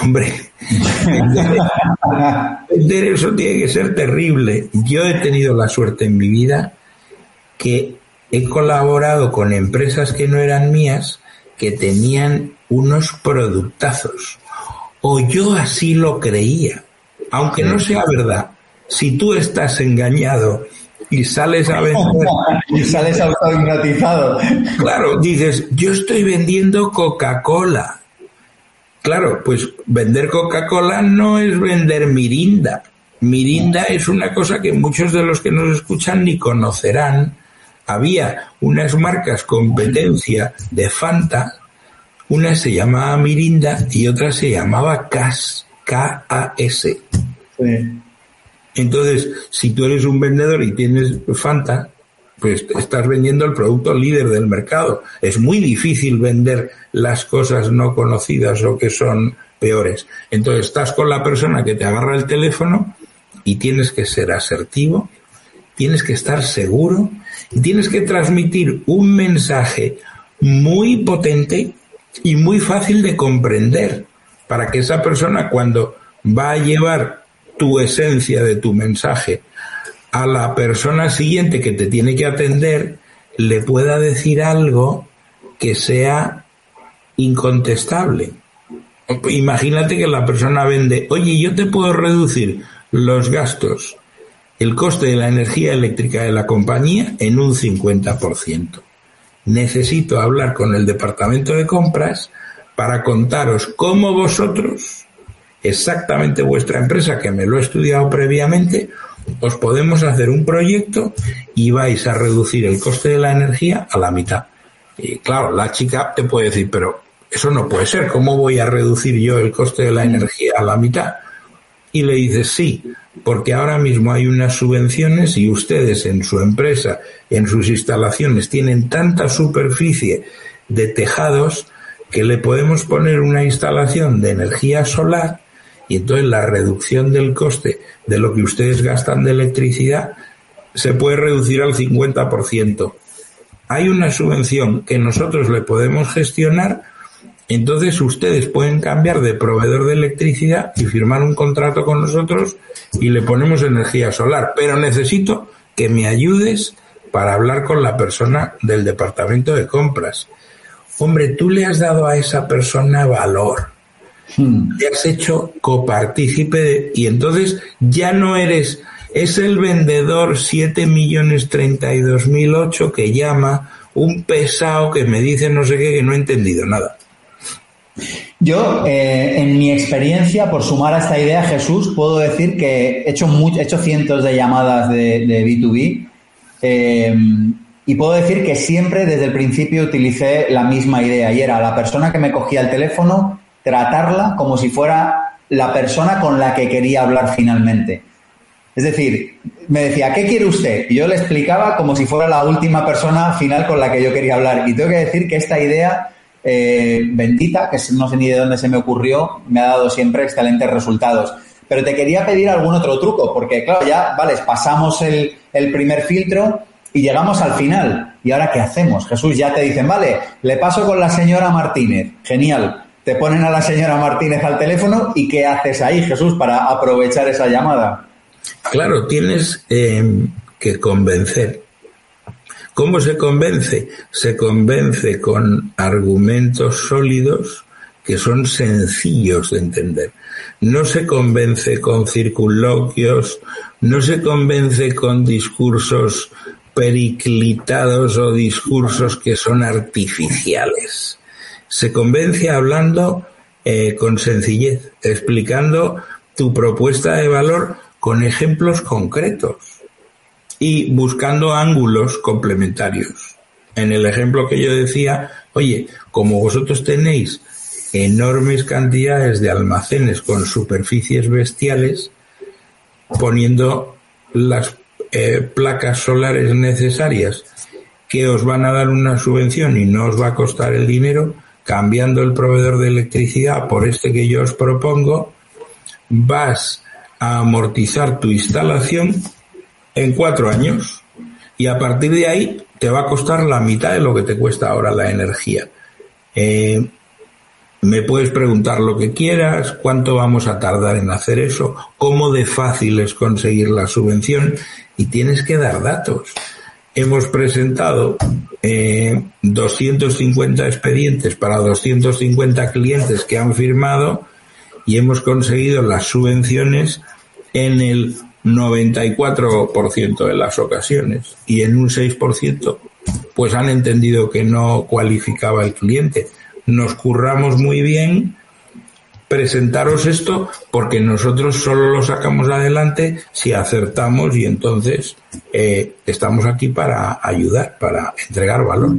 Hombre, vender eso tiene que ser terrible. Yo he tenido la suerte en mi vida que he colaborado con empresas que no eran mías, que tenían unos productazos. O yo así lo creía. Aunque no sea verdad, si tú estás engañado y sales a vender. y sales autohipnotizado. Claro, dices, yo estoy vendiendo Coca-Cola Claro, pues vender Coca-Cola no es vender Mirinda. Mirinda es una cosa que muchos de los que nos escuchan ni conocerán. Había unas marcas competencia de Fanta, una se llamaba Mirinda y otra se llamaba CAS, K-A-S. Entonces, si tú eres un vendedor y tienes Fanta, pues estás vendiendo el producto líder del mercado. Es muy difícil vender las cosas no conocidas o que son peores. Entonces estás con la persona que te agarra el teléfono y tienes que ser asertivo, tienes que estar seguro y tienes que transmitir un mensaje muy potente y muy fácil de comprender para que esa persona cuando va a llevar tu esencia de tu mensaje a la persona siguiente que te tiene que atender le pueda decir algo que sea incontestable. Imagínate que la persona vende, oye, yo te puedo reducir los gastos, el coste de la energía eléctrica de la compañía en un 50%. Necesito hablar con el departamento de compras para contaros cómo vosotros, exactamente vuestra empresa, que me lo he estudiado previamente, os podemos hacer un proyecto y vais a reducir el coste de la energía a la mitad. Y claro, la chica te puede decir, pero eso no puede ser, ¿cómo voy a reducir yo el coste de la energía a la mitad? Y le dices, sí, porque ahora mismo hay unas subvenciones y ustedes en su empresa, en sus instalaciones, tienen tanta superficie de tejados que le podemos poner una instalación de energía solar y entonces la reducción del coste de lo que ustedes gastan de electricidad se puede reducir al 50%. Hay una subvención que nosotros le podemos gestionar, entonces ustedes pueden cambiar de proveedor de electricidad y firmar un contrato con nosotros y le ponemos energía solar. Pero necesito que me ayudes para hablar con la persona del departamento de compras. Hombre, tú le has dado a esa persona valor. Te has hecho copartícipe y entonces ya no eres, es el vendedor 7 millones 32 mil ocho que llama un pesado que me dice no sé qué que no he entendido nada. Yo, eh, en mi experiencia, por sumar a esta idea, Jesús, puedo decir que he hecho, hecho cientos de llamadas de, B2B eh, y puedo decir que siempre desde el principio utilicé la misma idea y era la persona que me cogía el teléfono, tratarla como si fuera la persona con la que quería hablar finalmente. Es decir, me decía, ¿qué quiere usted? Y yo le explicaba como si fuera la última persona final con la que yo quería hablar. Y tengo que decir que esta idea eh, bendita, que no sé ni de dónde se me ocurrió, me ha dado siempre excelentes resultados. Pero te quería pedir algún otro truco, porque claro, ya, vale, pasamos el, el primer filtro y llegamos al final. ¿Y ahora qué hacemos? Jesús, ya te dicen, vale, le paso con la señora Martínez. Genial. Te ponen a la señora Martínez al teléfono y ¿qué haces ahí, Jesús, para aprovechar esa llamada? Claro, tienes eh, que convencer. ¿Cómo se convence? Se convence con argumentos sólidos que son sencillos de entender. No se convence con circunloquios, no se convence con discursos periclitados o discursos que son artificiales. Se convence hablando eh, con sencillez, explicando tu propuesta de valor con ejemplos concretos y buscando ángulos complementarios. En el ejemplo que yo decía, oye, como vosotros tenéis enormes cantidades de almacenes con superficies bestiales, poniendo las eh, placas solares necesarias que os van a dar una subvención y no os va a costar el dinero, cambiando el proveedor de electricidad por este que yo os propongo, vas a amortizar tu instalación en cuatro años y a partir de ahí te va a costar la mitad de lo que te cuesta ahora la energía. Eh, me puedes preguntar lo que quieras, cuánto vamos a tardar en hacer eso, cómo de fácil es conseguir la subvención y tienes que dar datos. Hemos presentado eh, 250 expedientes para 250 clientes que han firmado y hemos conseguido las subvenciones en el 94% de las ocasiones y en un 6% pues han entendido que no cualificaba el cliente. Nos curramos muy bien presentaros esto porque nosotros solo lo sacamos adelante si acertamos y entonces eh, estamos aquí para ayudar, para entregar valor.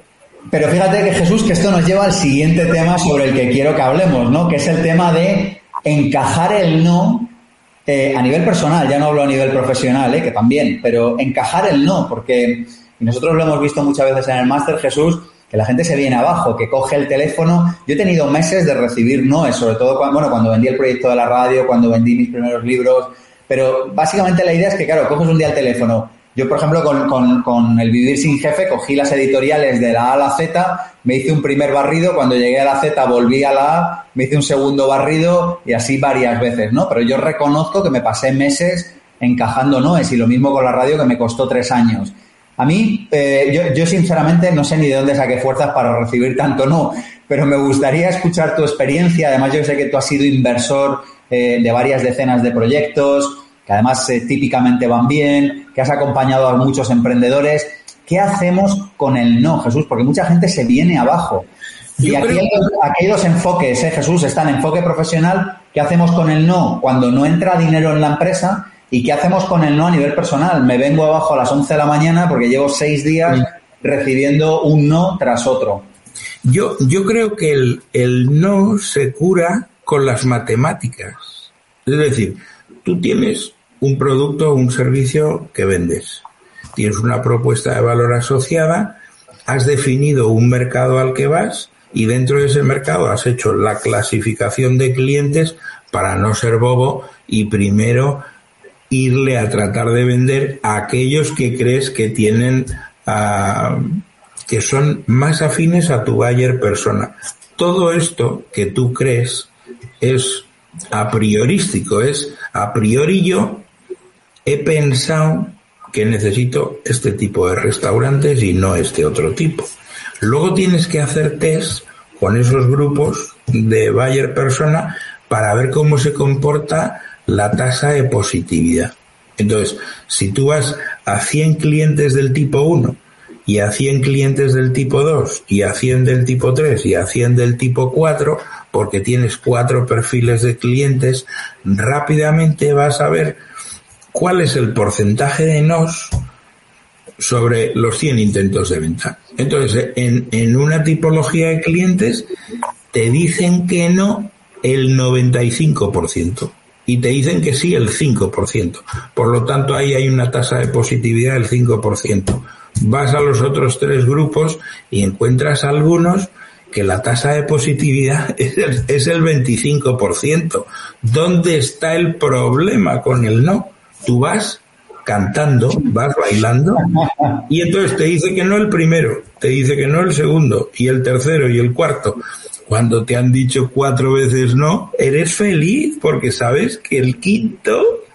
Pero fíjate que Jesús, que esto nos lleva al siguiente tema sobre el que quiero que hablemos, ¿no? Que es el tema de encajar el no eh, a nivel personal, ya no hablo a nivel profesional, eh, que también, pero encajar el no, porque nosotros lo hemos visto muchas veces en el máster, Jesús, que la gente se viene abajo, que coge el teléfono. Yo he tenido meses de recibir noes, sobre todo cuando, bueno, cuando vendí el proyecto de la radio, cuando vendí mis primeros libros, pero básicamente la idea es que, claro, coges un día el teléfono, yo, por ejemplo, con, el Vivir sin Jefe, cogí las editoriales de la A a la Z, me hice un primer barrido, cuando llegué a la Z volví a la A, me hice un segundo barrido y así varias veces, ¿no? Pero yo reconozco que me pasé meses encajando noes y lo mismo con la radio que me costó tres años. A mí, eh, yo, sinceramente no sé ni de dónde saqué fuerzas para recibir tanto no, pero me gustaría escuchar tu experiencia. Además, yo sé que tú has sido inversor eh, de varias decenas de proyectos, que además eh, típicamente van bien, que has acompañado a muchos emprendedores. ¿Qué hacemos con el no, Jesús? Porque mucha gente se viene abajo. y aquí, hay, dos enfoques, ¿eh, Jesús. Está el enfoque profesional. ¿Qué hacemos con el no cuando no entra dinero en la empresa? ¿Y qué hacemos con el no a nivel personal? Me vengo abajo a las 11 de la mañana porque llevo seis días recibiendo un no tras otro. Yo, yo creo que el, el no se cura con las matemáticas. Es decir, tú tienes un producto o un servicio que vendes. Tienes una propuesta de valor asociada, has definido un mercado al que vas y dentro de ese mercado has hecho la clasificación de clientes para no ser bobo y primero irle a tratar de vender a aquellos que crees que tienen ah, que son más afines a tu buyer persona. Todo esto que tú crees es a priorístico, es a priori yo he pensado que necesito este tipo de restaurantes y no este otro tipo. Luego tienes que hacer test con esos grupos de buyer persona para ver cómo se comporta la tasa de positividad. Entonces, si tú vas a 100 clientes del tipo 1 y a 100 clientes del tipo 2 y a 100 del tipo 3 y a 100 del tipo 4, porque tienes cuatro perfiles de clientes, rápidamente vas a ver cuál es el porcentaje de nos sobre los 100 intentos de venta. Entonces, en, en una tipología de clientes te dicen que no el 95% y te dicen que sí el 5%. Por lo tanto, ahí hay una tasa de positividad del 5%. Vas a los otros tres grupos y encuentras algunos que la tasa de positividad es el, es el 25%. ¿Dónde está el problema con el no? Tú vas cantando, vas bailando y entonces te dice que no el primero, te dice que no el segundo y el tercero y el cuarto. Cuando te han dicho cuatro veces no, eres feliz porque sabes que el quinto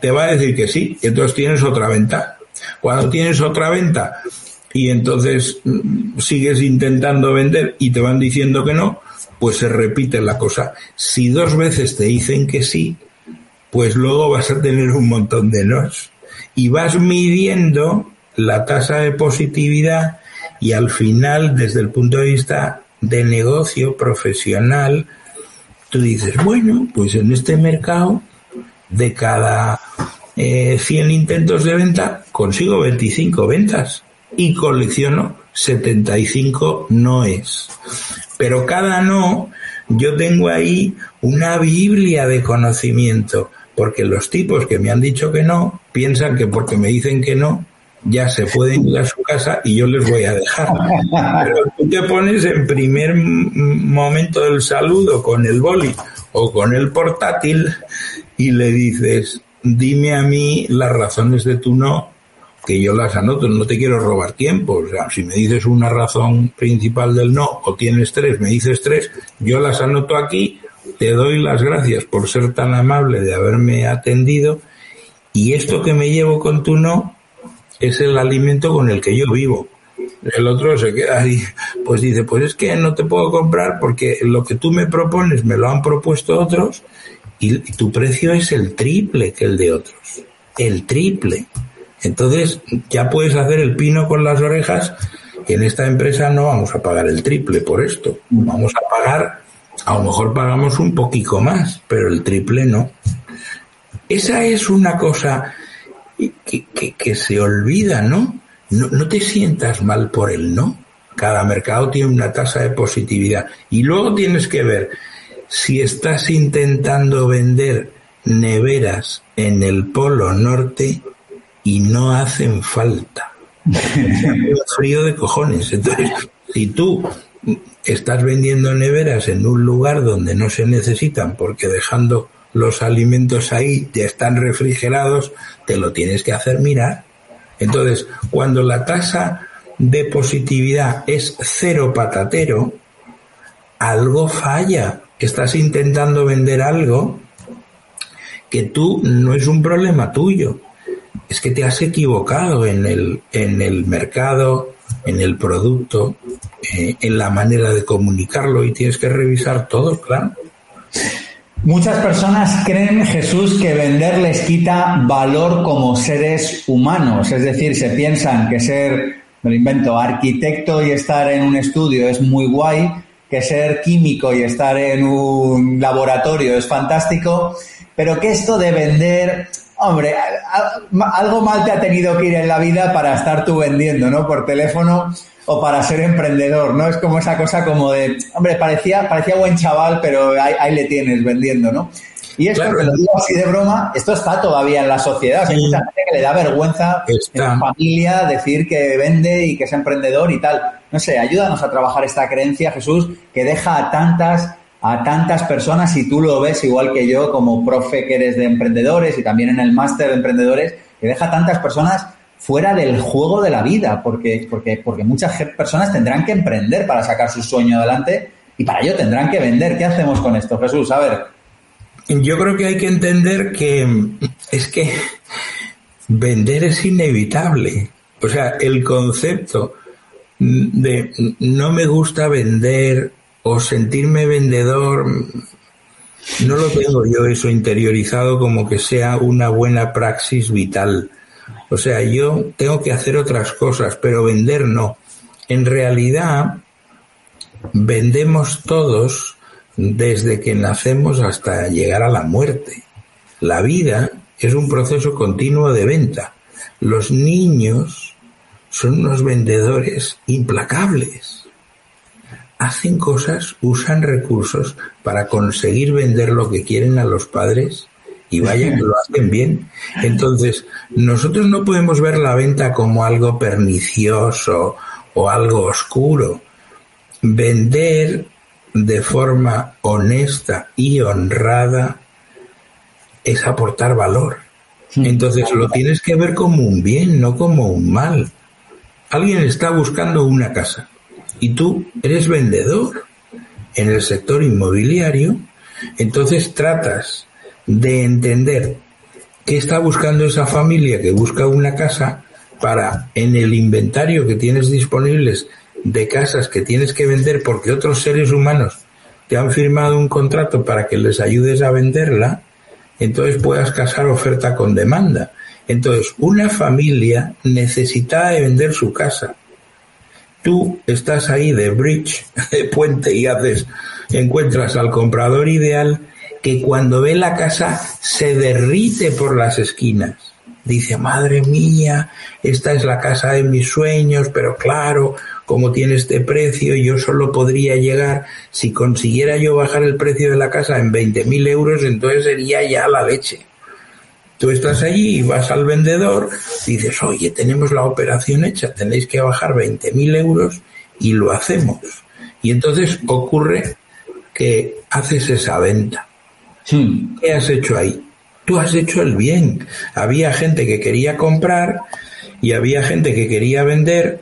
te va a decir que sí, y entonces tienes otra venta. Cuando tienes otra venta y entonces mm, sigues intentando vender y te van diciendo que no, pues se repite la cosa. Si dos veces te dicen que sí, pues luego vas a tener un montón de nos. Y vas midiendo la tasa de positividad y al final, desde el punto de vista de negocio profesional, tú dices, bueno, pues en este mercado, de cada eh, 100 intentos de venta, consigo 25 ventas y colecciono 75 noes. Pero cada no, yo tengo ahí una Biblia de conocimiento, porque los tipos que me han dicho que no, piensan que porque me dicen que no, ya se pueden ir a su casa y yo les voy a dejar. Pero tú te pones en primer momento del saludo con el boli o con el portátil y le dices, dime a mí las razones de tu no, que yo las anoto, no te quiero robar tiempo. O sea, si me dices una razón principal del no o tienes tres, me dices tres, yo las anoto aquí, te doy las gracias por ser tan amable de haberme atendido y esto que me llevo con tu no es el alimento con el que yo vivo. El otro se queda ahí, pues dice, pues es que no te puedo comprar porque lo que tú me propones me lo han propuesto otros y tu precio es el triple que el de otros. El triple. Entonces ya puedes hacer el pino con las orejas que en esta empresa no vamos a pagar el triple por esto. Vamos a pagar, a lo mejor pagamos un poquito más, pero el triple no. Esa es una cosa que, se olvida, ¿no? ¿no? No te sientas mal por el no. Cada mercado tiene una tasa de positividad. Y luego tienes que ver si estás intentando vender neveras en el polo norte y no hacen falta. frío de cojones. Entonces, si tú estás vendiendo neveras en un lugar donde no se necesitan porque dejando los alimentos ahí ya están refrigerados, te lo tienes que hacer mirar. Entonces, cuando la tasa de positividad es cero patatero, algo falla. Estás intentando vender algo que tú no es un problema tuyo. Es que te has equivocado en el, en el mercado, en el producto, eh, en la manera de comunicarlo y tienes que revisar todo, claro. Muchas personas creen, Jesús, que vender les quita valor como seres humanos. Es decir, se piensan que ser, me lo invento, arquitecto y estar en un estudio es muy guay, que ser químico y estar en un laboratorio es fantástico, pero que esto de vender, hombre, algo mal te ha tenido que ir en la vida para estar tú vendiendo, ¿no? Por teléfono o para ser emprendedor, ¿no? Es como esa cosa como de, hombre, parecía, parecía buen chaval, pero ahí, ahí le tienes vendiendo, ¿no? Y esto, claro. que lo digo así de broma, esto está todavía en la sociedad. Hay mucha gente que le da vergüenza está. en la familia decir que vende y que es emprendedor y tal. No sé, ayúdanos a trabajar esta creencia, Jesús, que deja a tantas, a tantas personas, y tú lo ves igual que yo, como profe que eres de emprendedores y también en el máster de emprendedores, que deja a tantas personas fuera del juego de la vida, porque, porque, porque muchas personas tendrán que emprender para sacar su sueño adelante y para ello tendrán que vender. ¿Qué hacemos con esto, Jesús? A ver. Yo creo que hay que entender que es que vender es inevitable. O sea, el concepto de no me gusta vender o sentirme vendedor, no lo tengo yo eso interiorizado como que sea una buena praxis vital. O sea, yo tengo que hacer otras cosas, pero vender no. En realidad, vendemos todos desde que nacemos hasta llegar a la muerte. La vida es un proceso continuo de venta. Los niños son unos vendedores implacables. Hacen cosas, usan recursos para conseguir vender lo que quieren a los padres y vaya que lo hacen bien. Entonces, nosotros no podemos ver la venta como algo pernicioso o algo oscuro. Vender de forma honesta y honrada es aportar valor. Entonces lo tienes que ver como un bien, no como un mal. Alguien está buscando una casa y tú eres vendedor en el sector inmobiliario, entonces tratas de entender qué está buscando esa familia que busca una casa para en el inventario que tienes disponibles de casas que tienes que vender porque otros seres humanos te han firmado un contrato para que les ayudes a venderla, entonces puedas casar oferta con demanda. Entonces, una familia necesita de vender su casa. Tú estás ahí de bridge, de puente y haces, encuentras al comprador ideal que cuando ve la casa se derrite por las esquinas. Dice, madre mía, esta es la casa de mis sueños, pero claro, como tiene este precio, yo solo podría llegar, si consiguiera yo bajar el precio de la casa en 20.000 euros, entonces sería ya la leche. Tú estás allí y vas al vendedor, dices, oye, tenemos la operación hecha, tenéis que bajar 20.000 euros y lo hacemos. Y entonces ocurre que haces esa venta. ¿Qué has hecho ahí? Tú has hecho el bien. Había gente que quería comprar y había gente que quería vender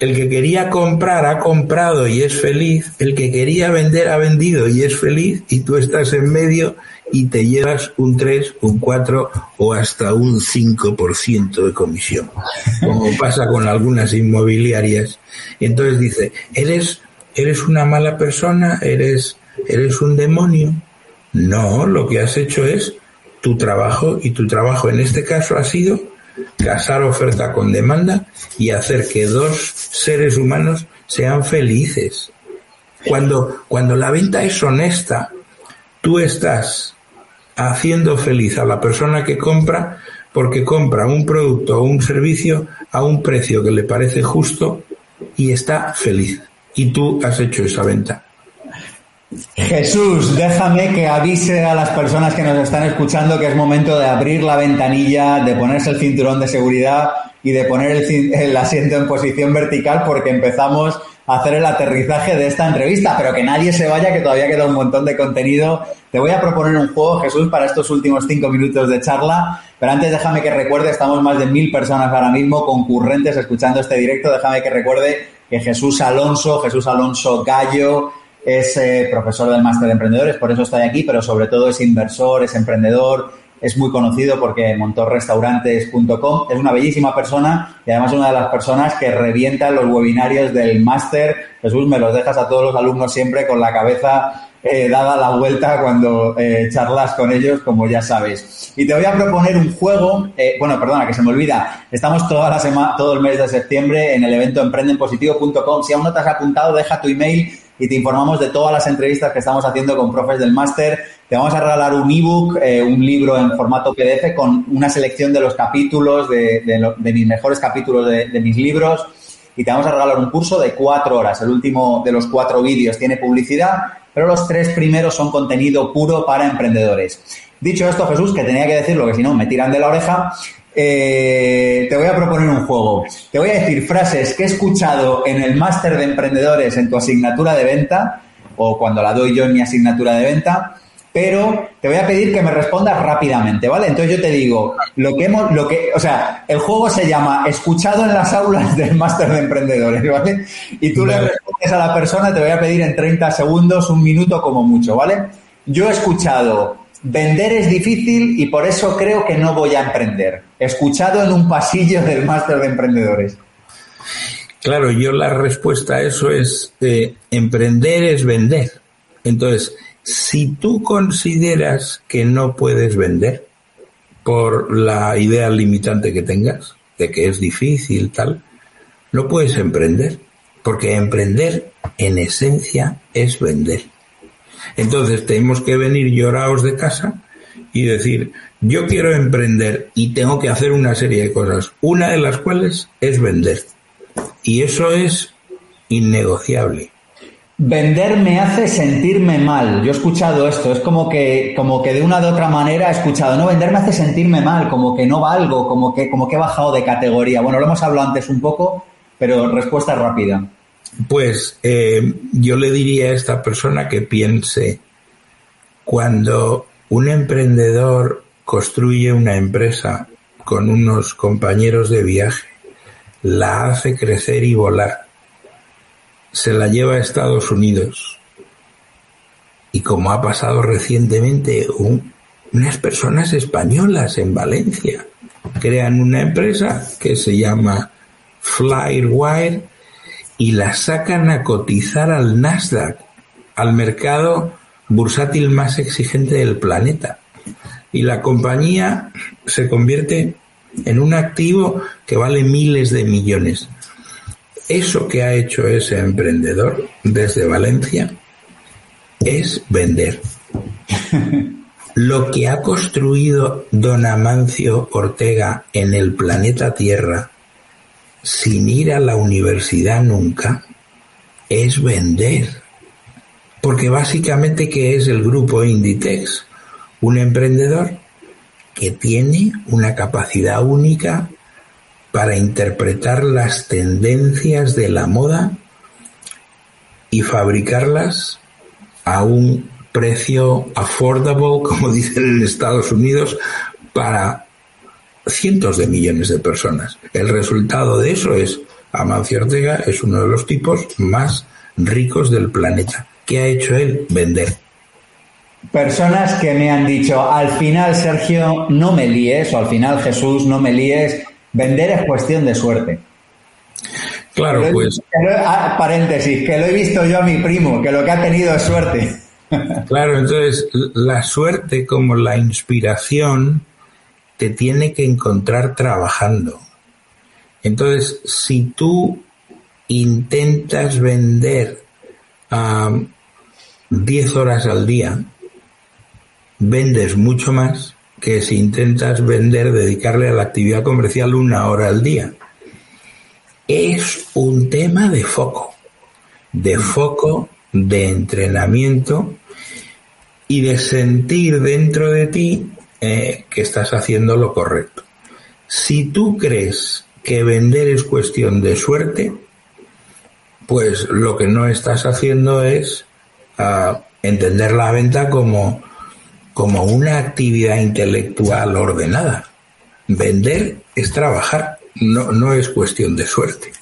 el que quería comprar ha comprado y es feliz, el que quería vender ha vendido y es feliz, y tú estás en medio y te llevas un 3, un 4 o hasta un 5% de comisión, como pasa con algunas inmobiliarias. Entonces dice, eres, eres una mala persona, eres, eres un demonio. No, lo que has hecho es tu trabajo y tu trabajo en este caso ha sido casar oferta con demanda y hacer que dos seres humanos sean felices. Cuando, cuando la venta es honesta, tú estás haciendo feliz a la persona que compra porque compra un producto o un servicio a un precio que le parece justo y está feliz. Y tú has hecho esa venta. Jesús, déjame que avise a las personas que nos están escuchando que es momento de abrir la ventanilla, de ponerse el cinturón de seguridad y de poner el, asiento en posición vertical porque empezamos a hacer el aterrizaje de esta entrevista, pero que nadie se vaya, que todavía queda un montón de contenido. Te voy a proponer un juego, Jesús, para estos últimos cinco minutos de charla, pero antes déjame que recuerde, estamos más de mil personas ahora mismo concurrentes escuchando este directo, déjame que recuerde que Jesús Alonso, Jesús Alonso Gallo, es eh, profesor del máster de emprendedores, por eso estoy aquí, pero sobre todo es inversor, es emprendedor, es muy conocido porque montó restaurantes.com, es una bellísima persona y además una de las personas que revienta los webinarios del máster. Jesús, me los dejas a todos los alumnos siempre con la cabeza eh, dada la vuelta cuando eh, charlas con ellos, como ya sabes. Y te voy a proponer un juego, bueno, perdona, que se me olvida, estamos toda la semana, todo el mes de septiembre en el evento emprendenpositivo.com. Si aún no te has apuntado, deja tu email y te informamos de todas las entrevistas que estamos haciendo con profes del máster. Te vamos a regalar un ebook, eh, un libro en formato PDF con una selección de los capítulos, de, mis mejores capítulos de, de, mis libros. Y te vamos a regalar un curso de cuatro horas. El último de los cuatro vídeos tiene publicidad, pero los tres primeros son contenido puro para emprendedores. Dicho esto, Jesús, que tenía que decirlo, que si no me tiran de la oreja, eh, te voy a proponer un juego. Te voy a decir frases que he escuchado en el máster de emprendedores en tu asignatura de venta o cuando la doy yo en mi asignatura de venta, pero te voy a pedir que me respondas rápidamente, ¿vale? Entonces yo te digo, lo que hemos, lo que, o sea, el juego se llama Escuchado en las aulas del máster de emprendedores, ¿vale? Y tú le respondes a la persona, te voy a pedir en 30 segundos, un minuto como mucho, ¿vale? Yo he escuchado Vender es difícil y por eso creo que no voy a emprender. Escuchado en un pasillo del máster de emprendedores. Claro, yo la respuesta a eso es eh, emprender es vender. Entonces, si tú consideras que no puedes vender por la idea limitante que tengas, de que es difícil, tal, no puedes emprender, porque emprender en esencia es vender. Entonces tenemos que venir llorados de casa y decir, yo quiero emprender y tengo que hacer una serie de cosas, una de las cuales es vender. Y eso es innegociable. Vender me hace sentirme mal. Yo he escuchado esto, es como que, como que de una de otra manera he escuchado, no, vender me hace sentirme mal, como que no valgo, como que, como que he bajado de categoría. Bueno, lo hemos hablado antes un poco, pero respuesta rápida. Pues eh, yo le diría a esta persona que piense, cuando un emprendedor construye una empresa con unos compañeros de viaje, la hace crecer y volar, se la lleva a Estados Unidos. Y como ha pasado recientemente, unas personas españolas en Valencia crean una empresa que se llama Flywire y la sacan a cotizar al Nasdaq, al mercado bursátil más exigente del planeta. Y la compañía se convierte en un activo que vale miles de millones. Eso que ha hecho ese emprendedor desde Valencia es vender. Lo que ha construido don Amancio Ortega en el planeta Tierra sin ir a la universidad nunca es vender. Porque básicamente, ¿qué es el grupo Inditex? Un emprendedor que tiene una capacidad única para interpretar las tendencias de la moda y fabricarlas a un precio affordable, como dicen en Estados Unidos, para cientos de millones de personas. El resultado de eso es Amancio Ortega es uno de los tipos más ricos del planeta. ¿Qué ha hecho él? Vender. Personas que me han dicho, al final Sergio, no me líes, o al final Jesús, no me líes, Vender es cuestión de suerte. Claro, pues. Ah, paréntesis, que lo he visto yo a mi primo, que lo que ha tenido es suerte. Claro, entonces la suerte como la inspiración te tiene que encontrar trabajando. Entonces, si tú intentas vender a 10 horas al día, vendes mucho más que si intentas vender, dedicarle a la actividad comercial una hora al día. Es un tema de foco, de foco, de entrenamiento y de sentir dentro de ti eh, que estás haciendo lo correcto. Si tú crees que vender es cuestión de suerte, pues lo que no estás haciendo es ah, entender la venta como como una actividad intelectual ordenada. Vender es trabajar, no, no es cuestión de suerte.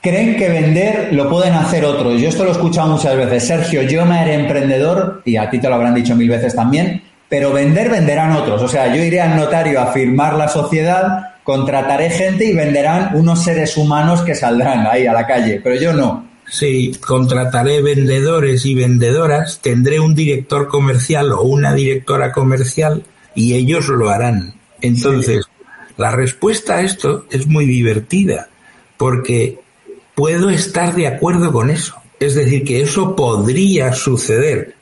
Creen que vender lo pueden hacer otros. Yo esto lo he escuchado muchas veces. Sergio, yo me haré emprendedor, y a ti te lo habrán dicho mil veces también, pero vender venderán otros. O sea, yo iré al notario a firmar la sociedad, contrataré gente y venderán unos seres humanos que saldrán ahí a la calle, pero yo no. Sí, contrataré vendedores y vendedoras, tendré un director comercial o una directora comercial y ellos lo harán. Entonces, la respuesta a esto es muy divertida porque puedo estar de acuerdo con eso. Es decir, que eso podría suceder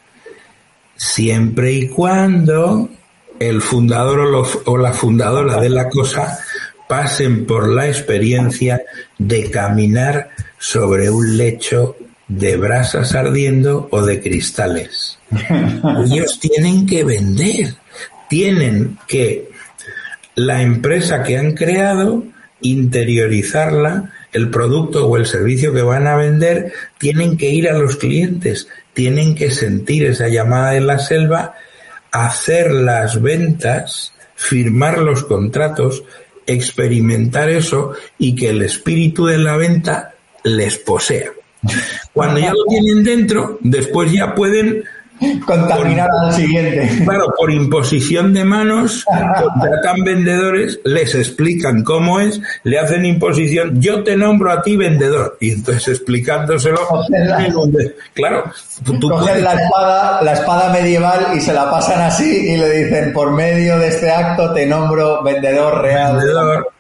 siempre y cuando el fundador o, la fundadora de la cosa pasen por la experiencia de caminar sobre un lecho de brasas ardiendo o de cristales. Ellos tienen que vender, tienen que la empresa que han creado interiorizarla, el producto o el servicio que van a vender, tienen que ir a los clientes, tienen que sentir esa llamada de la selva, hacer las ventas, firmar los contratos, experimentar eso y que el espíritu de la venta les posea. Cuando ya lo tienen dentro, después ya pueden contaminar al siguiente. Claro, por imposición de manos, contratan vendedores, les explican cómo es, le hacen imposición, yo te nombro a ti vendedor. Y entonces explicándoselo, claro, tú cogen la espada, la espada medieval y se la pasan así y le dicen, por medio de este acto te nombro vendedor real. Vendedor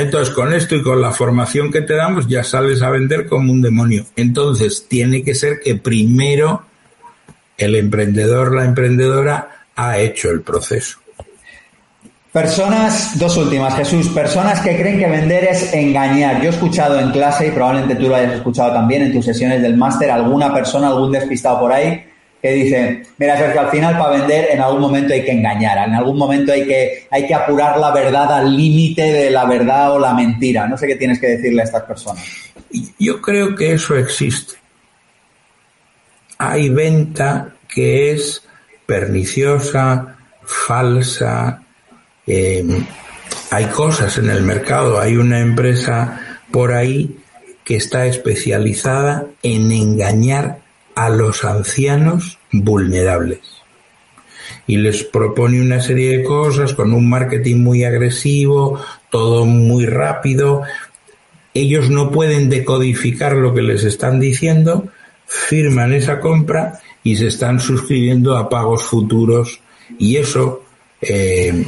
entonces, con esto y con la formación que te damos, ya sales a vender como un demonio. Entonces, tiene que ser que primero el emprendedor, la emprendedora, ha hecho el proceso. Personas, dos últimas, Jesús, personas que creen que vender es engañar. Yo he escuchado en clase, y probablemente tú lo hayas escuchado también en tus sesiones del máster, alguna persona, algún despistado por ahí, que dice, mira Sergio, al final para vender en algún momento hay que engañar, en algún momento hay que, hay que apurar la verdad al límite de la verdad o la mentira. No sé qué tienes que decirle a estas personas. Yo creo que eso existe. Hay venta que es perniciosa, falsa, eh, hay cosas en el mercado, hay una empresa por ahí que está especializada en engañar a los ancianos vulnerables y les propone una serie de cosas con un marketing muy agresivo, todo muy rápido. Ellos no pueden decodificar lo que les están diciendo, firman esa compra y se están suscribiendo a pagos futuros y eso eh,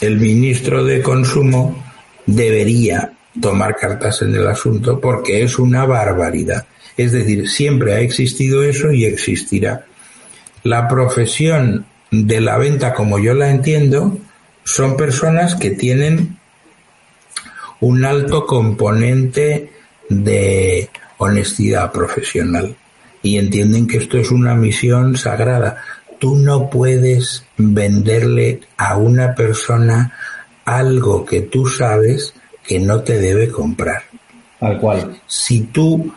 el ministro de Consumo debería tomar cartas en el asunto porque es una barbaridad. Es decir, siempre ha existido eso y existirá. La profesión de la venta, como yo la entiendo, son personas que tienen un alto componente de honestidad profesional y entienden que esto es una misión sagrada tú no puedes venderle a una persona algo que tú sabes que no te debe comprar. Tal cual. Si tú,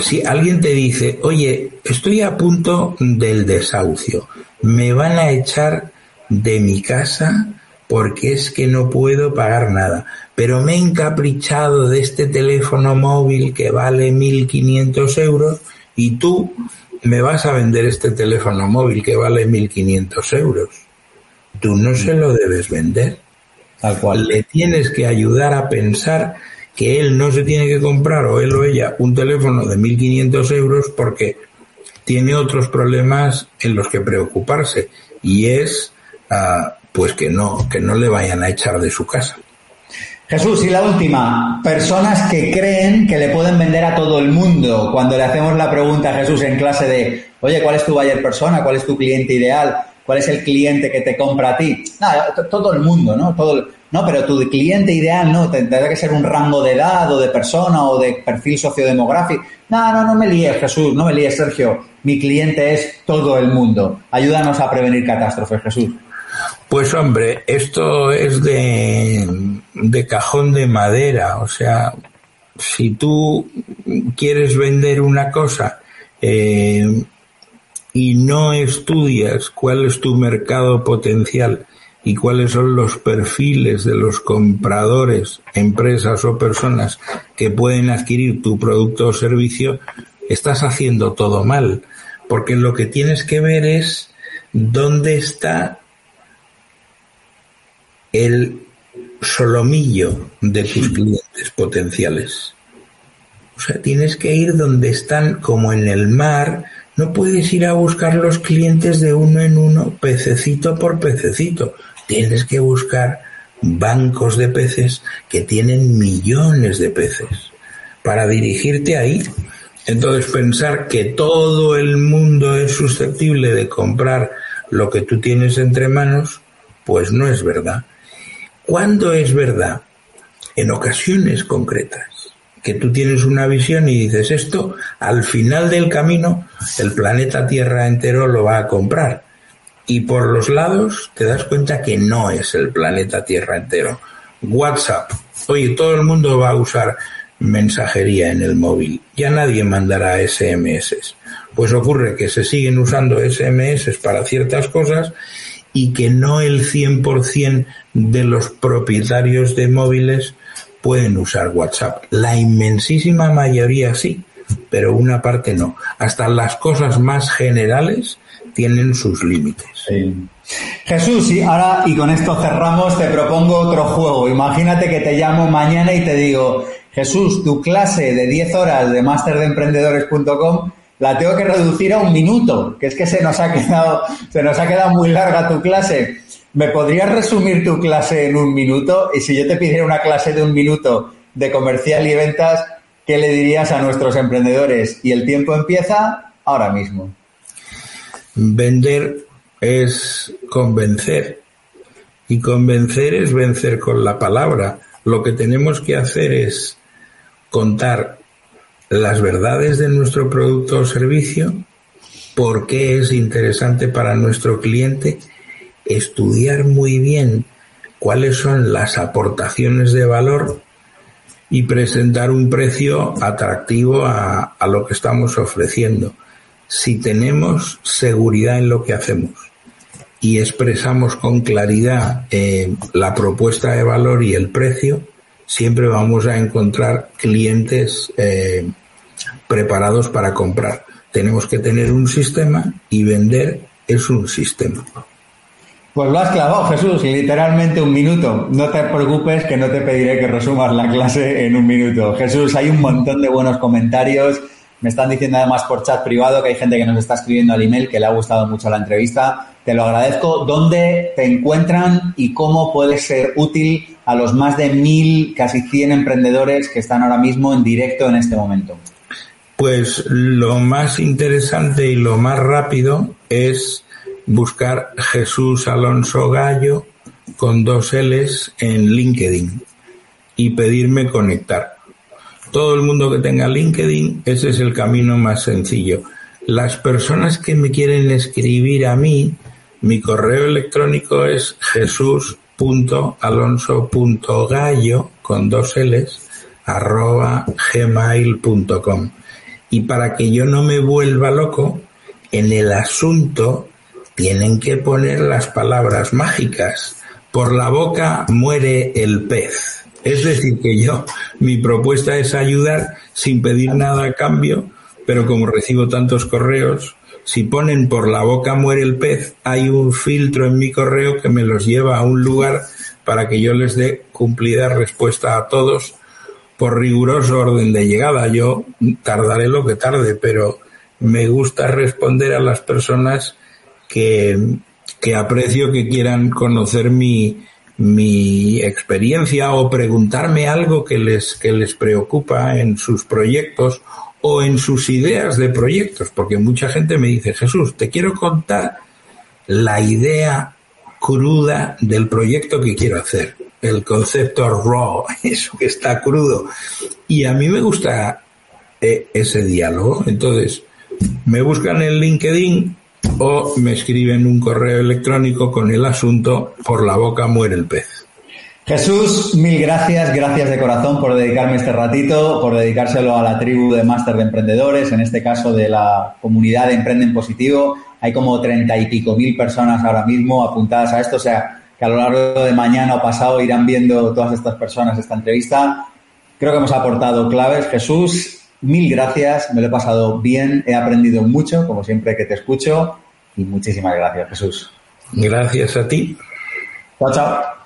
si alguien te dice, oye, estoy a punto del desahucio, me van a echar de mi casa porque es que no puedo pagar nada, pero me he encaprichado de este teléfono móvil que vale 1.500 euros y tú me vas a vender este teléfono móvil que vale 1.500 euros. Tú no se lo debes vender. Tal cual. Le tienes que ayudar a pensar que él no se tiene que comprar o él o ella un teléfono de 1.500 euros porque tiene otros problemas en los que preocuparse y es ah, pues que no que no le vayan a echar de su casa. Jesús, y la última, personas que creen que le pueden vender a todo el mundo. Cuando le hacemos la pregunta a Jesús en clase de, oye, ¿cuál es tu buyer persona? ¿Cuál es tu cliente ideal? ¿Cuál es el cliente que te compra a ti? Nada, todo el mundo, ¿no? Todo, no, pero tu cliente ideal no, tendrá que ser un rango de edad o de persona o de perfil sociodemográfico. No, no, no me líes, Jesús, no me líes, Sergio. Mi cliente es todo el mundo. Ayúdanos a prevenir catástrofes, Jesús. Pues hombre, esto es de, cajón de madera, o sea, si tú quieres vender una cosa eh, y no estudias cuál es tu mercado potencial y cuáles son los perfiles de los compradores, empresas o personas que pueden adquirir tu producto o servicio, estás haciendo todo mal, porque lo que tienes que ver es dónde está el solomillo de tus clientes potenciales. O sea, tienes que ir donde están como en el mar. No puedes ir a buscar los clientes de uno en uno, pececito por pececito. Tienes que buscar bancos de peces que tienen millones de peces para dirigirte ahí. Entonces pensar que todo el mundo es susceptible de comprar lo que tú tienes entre manos, pues no es verdad. ¿Cuándo es verdad? En ocasiones concretas, que tú tienes una visión y dices esto, al final del camino el planeta Tierra entero lo va a comprar. Y por los lados te das cuenta que no es el planeta Tierra entero. WhatsApp. Oye, todo el mundo va a usar mensajería en el móvil. Ya nadie mandará SMS. Pues ocurre que se siguen usando SMS para ciertas cosas y que no el 100% de los propietarios de móviles pueden usar WhatsApp. La inmensísima mayoría sí, pero una parte no. Hasta las cosas más generales tienen sus límites. Jesús, y ahora y con esto cerramos, te propongo otro juego. Imagínate que te llamo mañana y te digo, Jesús, tu clase de 10 horas de masterdeemprendedores.com la tengo que reducir a un minuto, que es que se nos ha quedado, se nos ha quedado muy larga tu clase. ¿Me podrías resumir tu clase en un minuto? Y si yo te pidiera una clase de un minuto de comercial y ventas, ¿qué le dirías a nuestros emprendedores? Y el tiempo empieza ahora mismo. Vender es convencer. Y convencer es vencer con la palabra. Lo que tenemos que hacer es contar las verdades de nuestro producto o servicio, por qué es interesante para nuestro cliente, estudiar muy bien cuáles son las aportaciones de valor y presentar un precio atractivo a, lo que estamos ofreciendo. Si tenemos seguridad en lo que hacemos y expresamos con claridad eh, la propuesta de valor y el precio, siempre vamos a encontrar clientes eh, preparados para comprar. Tenemos que tener un sistema y vender es un sistema. Pues lo has clavado, Jesús, literalmente un minuto. No te preocupes que no te pediré que resumas la clase en un minuto. Jesús, hay un montón de buenos comentarios. Me están diciendo además por chat privado que hay gente que nos está escribiendo al email que le ha gustado mucho la entrevista. Te lo agradezco. ¿Dónde te encuentran y cómo puede ser útil a los más de mil, casi cien emprendedores que están ahora mismo en directo en este momento? Pues lo más interesante y lo más rápido es buscar Jesús Alonso Gallo con dos L's en LinkedIn y pedirme conectar. Todo el mundo que tenga LinkedIn, ese es el camino más sencillo. Las personas que me quieren escribir a mí, mi correo electrónico es jesús.alonso.gallo con dos L's arroba gmail.com. Y para que yo no me vuelva loco, en el asunto tienen que poner las palabras mágicas. Por la boca muere el pez. Es decir, que yo, mi propuesta es ayudar sin pedir nada a cambio, pero como recibo tantos correos, si ponen por la boca muere el pez, hay un filtro en mi correo que me los lleva a un lugar para que yo les dé cumplida respuesta a todos por riguroso orden de llegada. Yo tardaré lo que tarde, pero me gusta responder a las personas que, que aprecio que quieran conocer mi, mi experiencia o preguntarme algo que les, que les preocupa en sus proyectos o en sus ideas de proyectos, porque mucha gente me dice, Jesús, te quiero contar la idea cruda del proyecto que quiero hacer, el concepto raw, eso que está crudo. Y a mí me gusta eh, ese diálogo, entonces me buscan en LinkedIn o me escriben un correo electrónico con el asunto por la boca muere el pez. Jesús, mil gracias, gracias de corazón por dedicarme este ratito, por dedicárselo a la tribu de Máster de Emprendedores, en este caso de la comunidad de Emprenden Positivo. Hay como treinta y pico mil personas ahora mismo apuntadas a esto, o sea que a lo largo de mañana o pasado irán viendo todas estas personas esta entrevista. Creo que hemos aportado claves. Jesús, mil gracias, me lo he pasado bien, he aprendido mucho, como siempre que te escucho, y muchísimas gracias, Jesús. Gracias a ti. Chao, chao.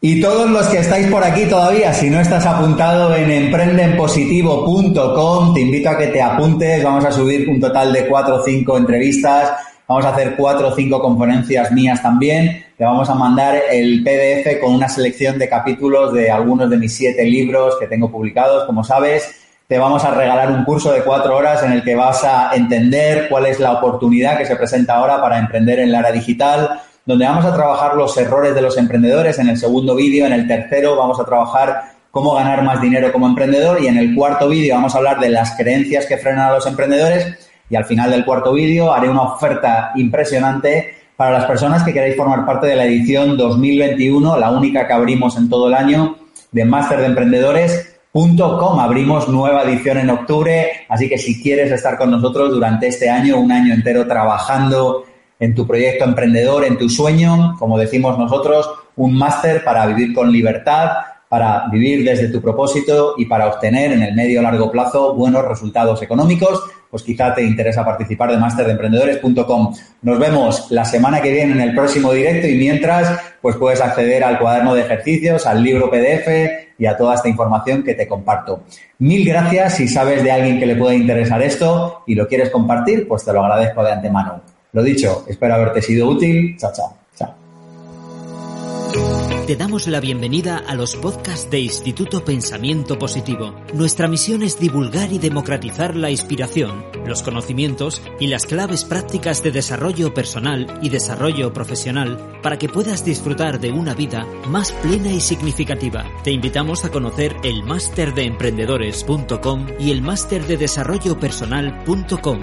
Y todos los que estáis por aquí todavía, si no estás apuntado en emprendenpositivo.com, te invito a que te apuntes. Vamos a subir un total de cuatro o cinco entrevistas. Vamos a hacer cuatro o cinco conferencias mías también. Te vamos a mandar el PDF con una selección de capítulos de algunos de mis siete libros que tengo publicados, como sabes. Te vamos a regalar un curso de cuatro horas en el que vas a entender cuál es la oportunidad que se presenta ahora para emprender en la era digital donde vamos a trabajar los errores de los emprendedores. En el segundo vídeo, en el tercero, vamos a trabajar cómo ganar más dinero como emprendedor y en el cuarto vídeo vamos a hablar de las creencias que frenan a los emprendedores y al final del cuarto vídeo haré una oferta impresionante para las personas que queráis formar parte de la edición 2021, la única que abrimos en todo el año de Máster de. Abrimos nueva edición en octubre, así que si quieres estar con nosotros durante este año, un año entero trabajando en tu proyecto emprendedor, en tu sueño, como decimos nosotros, un máster para vivir con libertad, para vivir desde tu propósito y para obtener en el medio largo plazo buenos resultados económicos, pues quizá te interesa participar de masterdeemprendedores.com. Nos vemos la semana que viene en el próximo directo y mientras, pues puedes acceder al cuaderno de ejercicios, al libro PDF y a toda esta información que te comparto. Mil gracias. Si sabes de alguien que le pueda interesar esto y lo quieres compartir, pues te lo agradezco de antemano. Lo dicho, espero haberte sido útil. Chao, chao. Te damos la bienvenida a los podcasts de Instituto Pensamiento Positivo. Nuestra misión es divulgar y democratizar la inspiración, los conocimientos y las claves prácticas de desarrollo personal y desarrollo profesional para que puedas disfrutar de una vida más plena y significativa. Te invitamos a conocer el máster de emprendedores.com y el máster de desarrollo personal.com.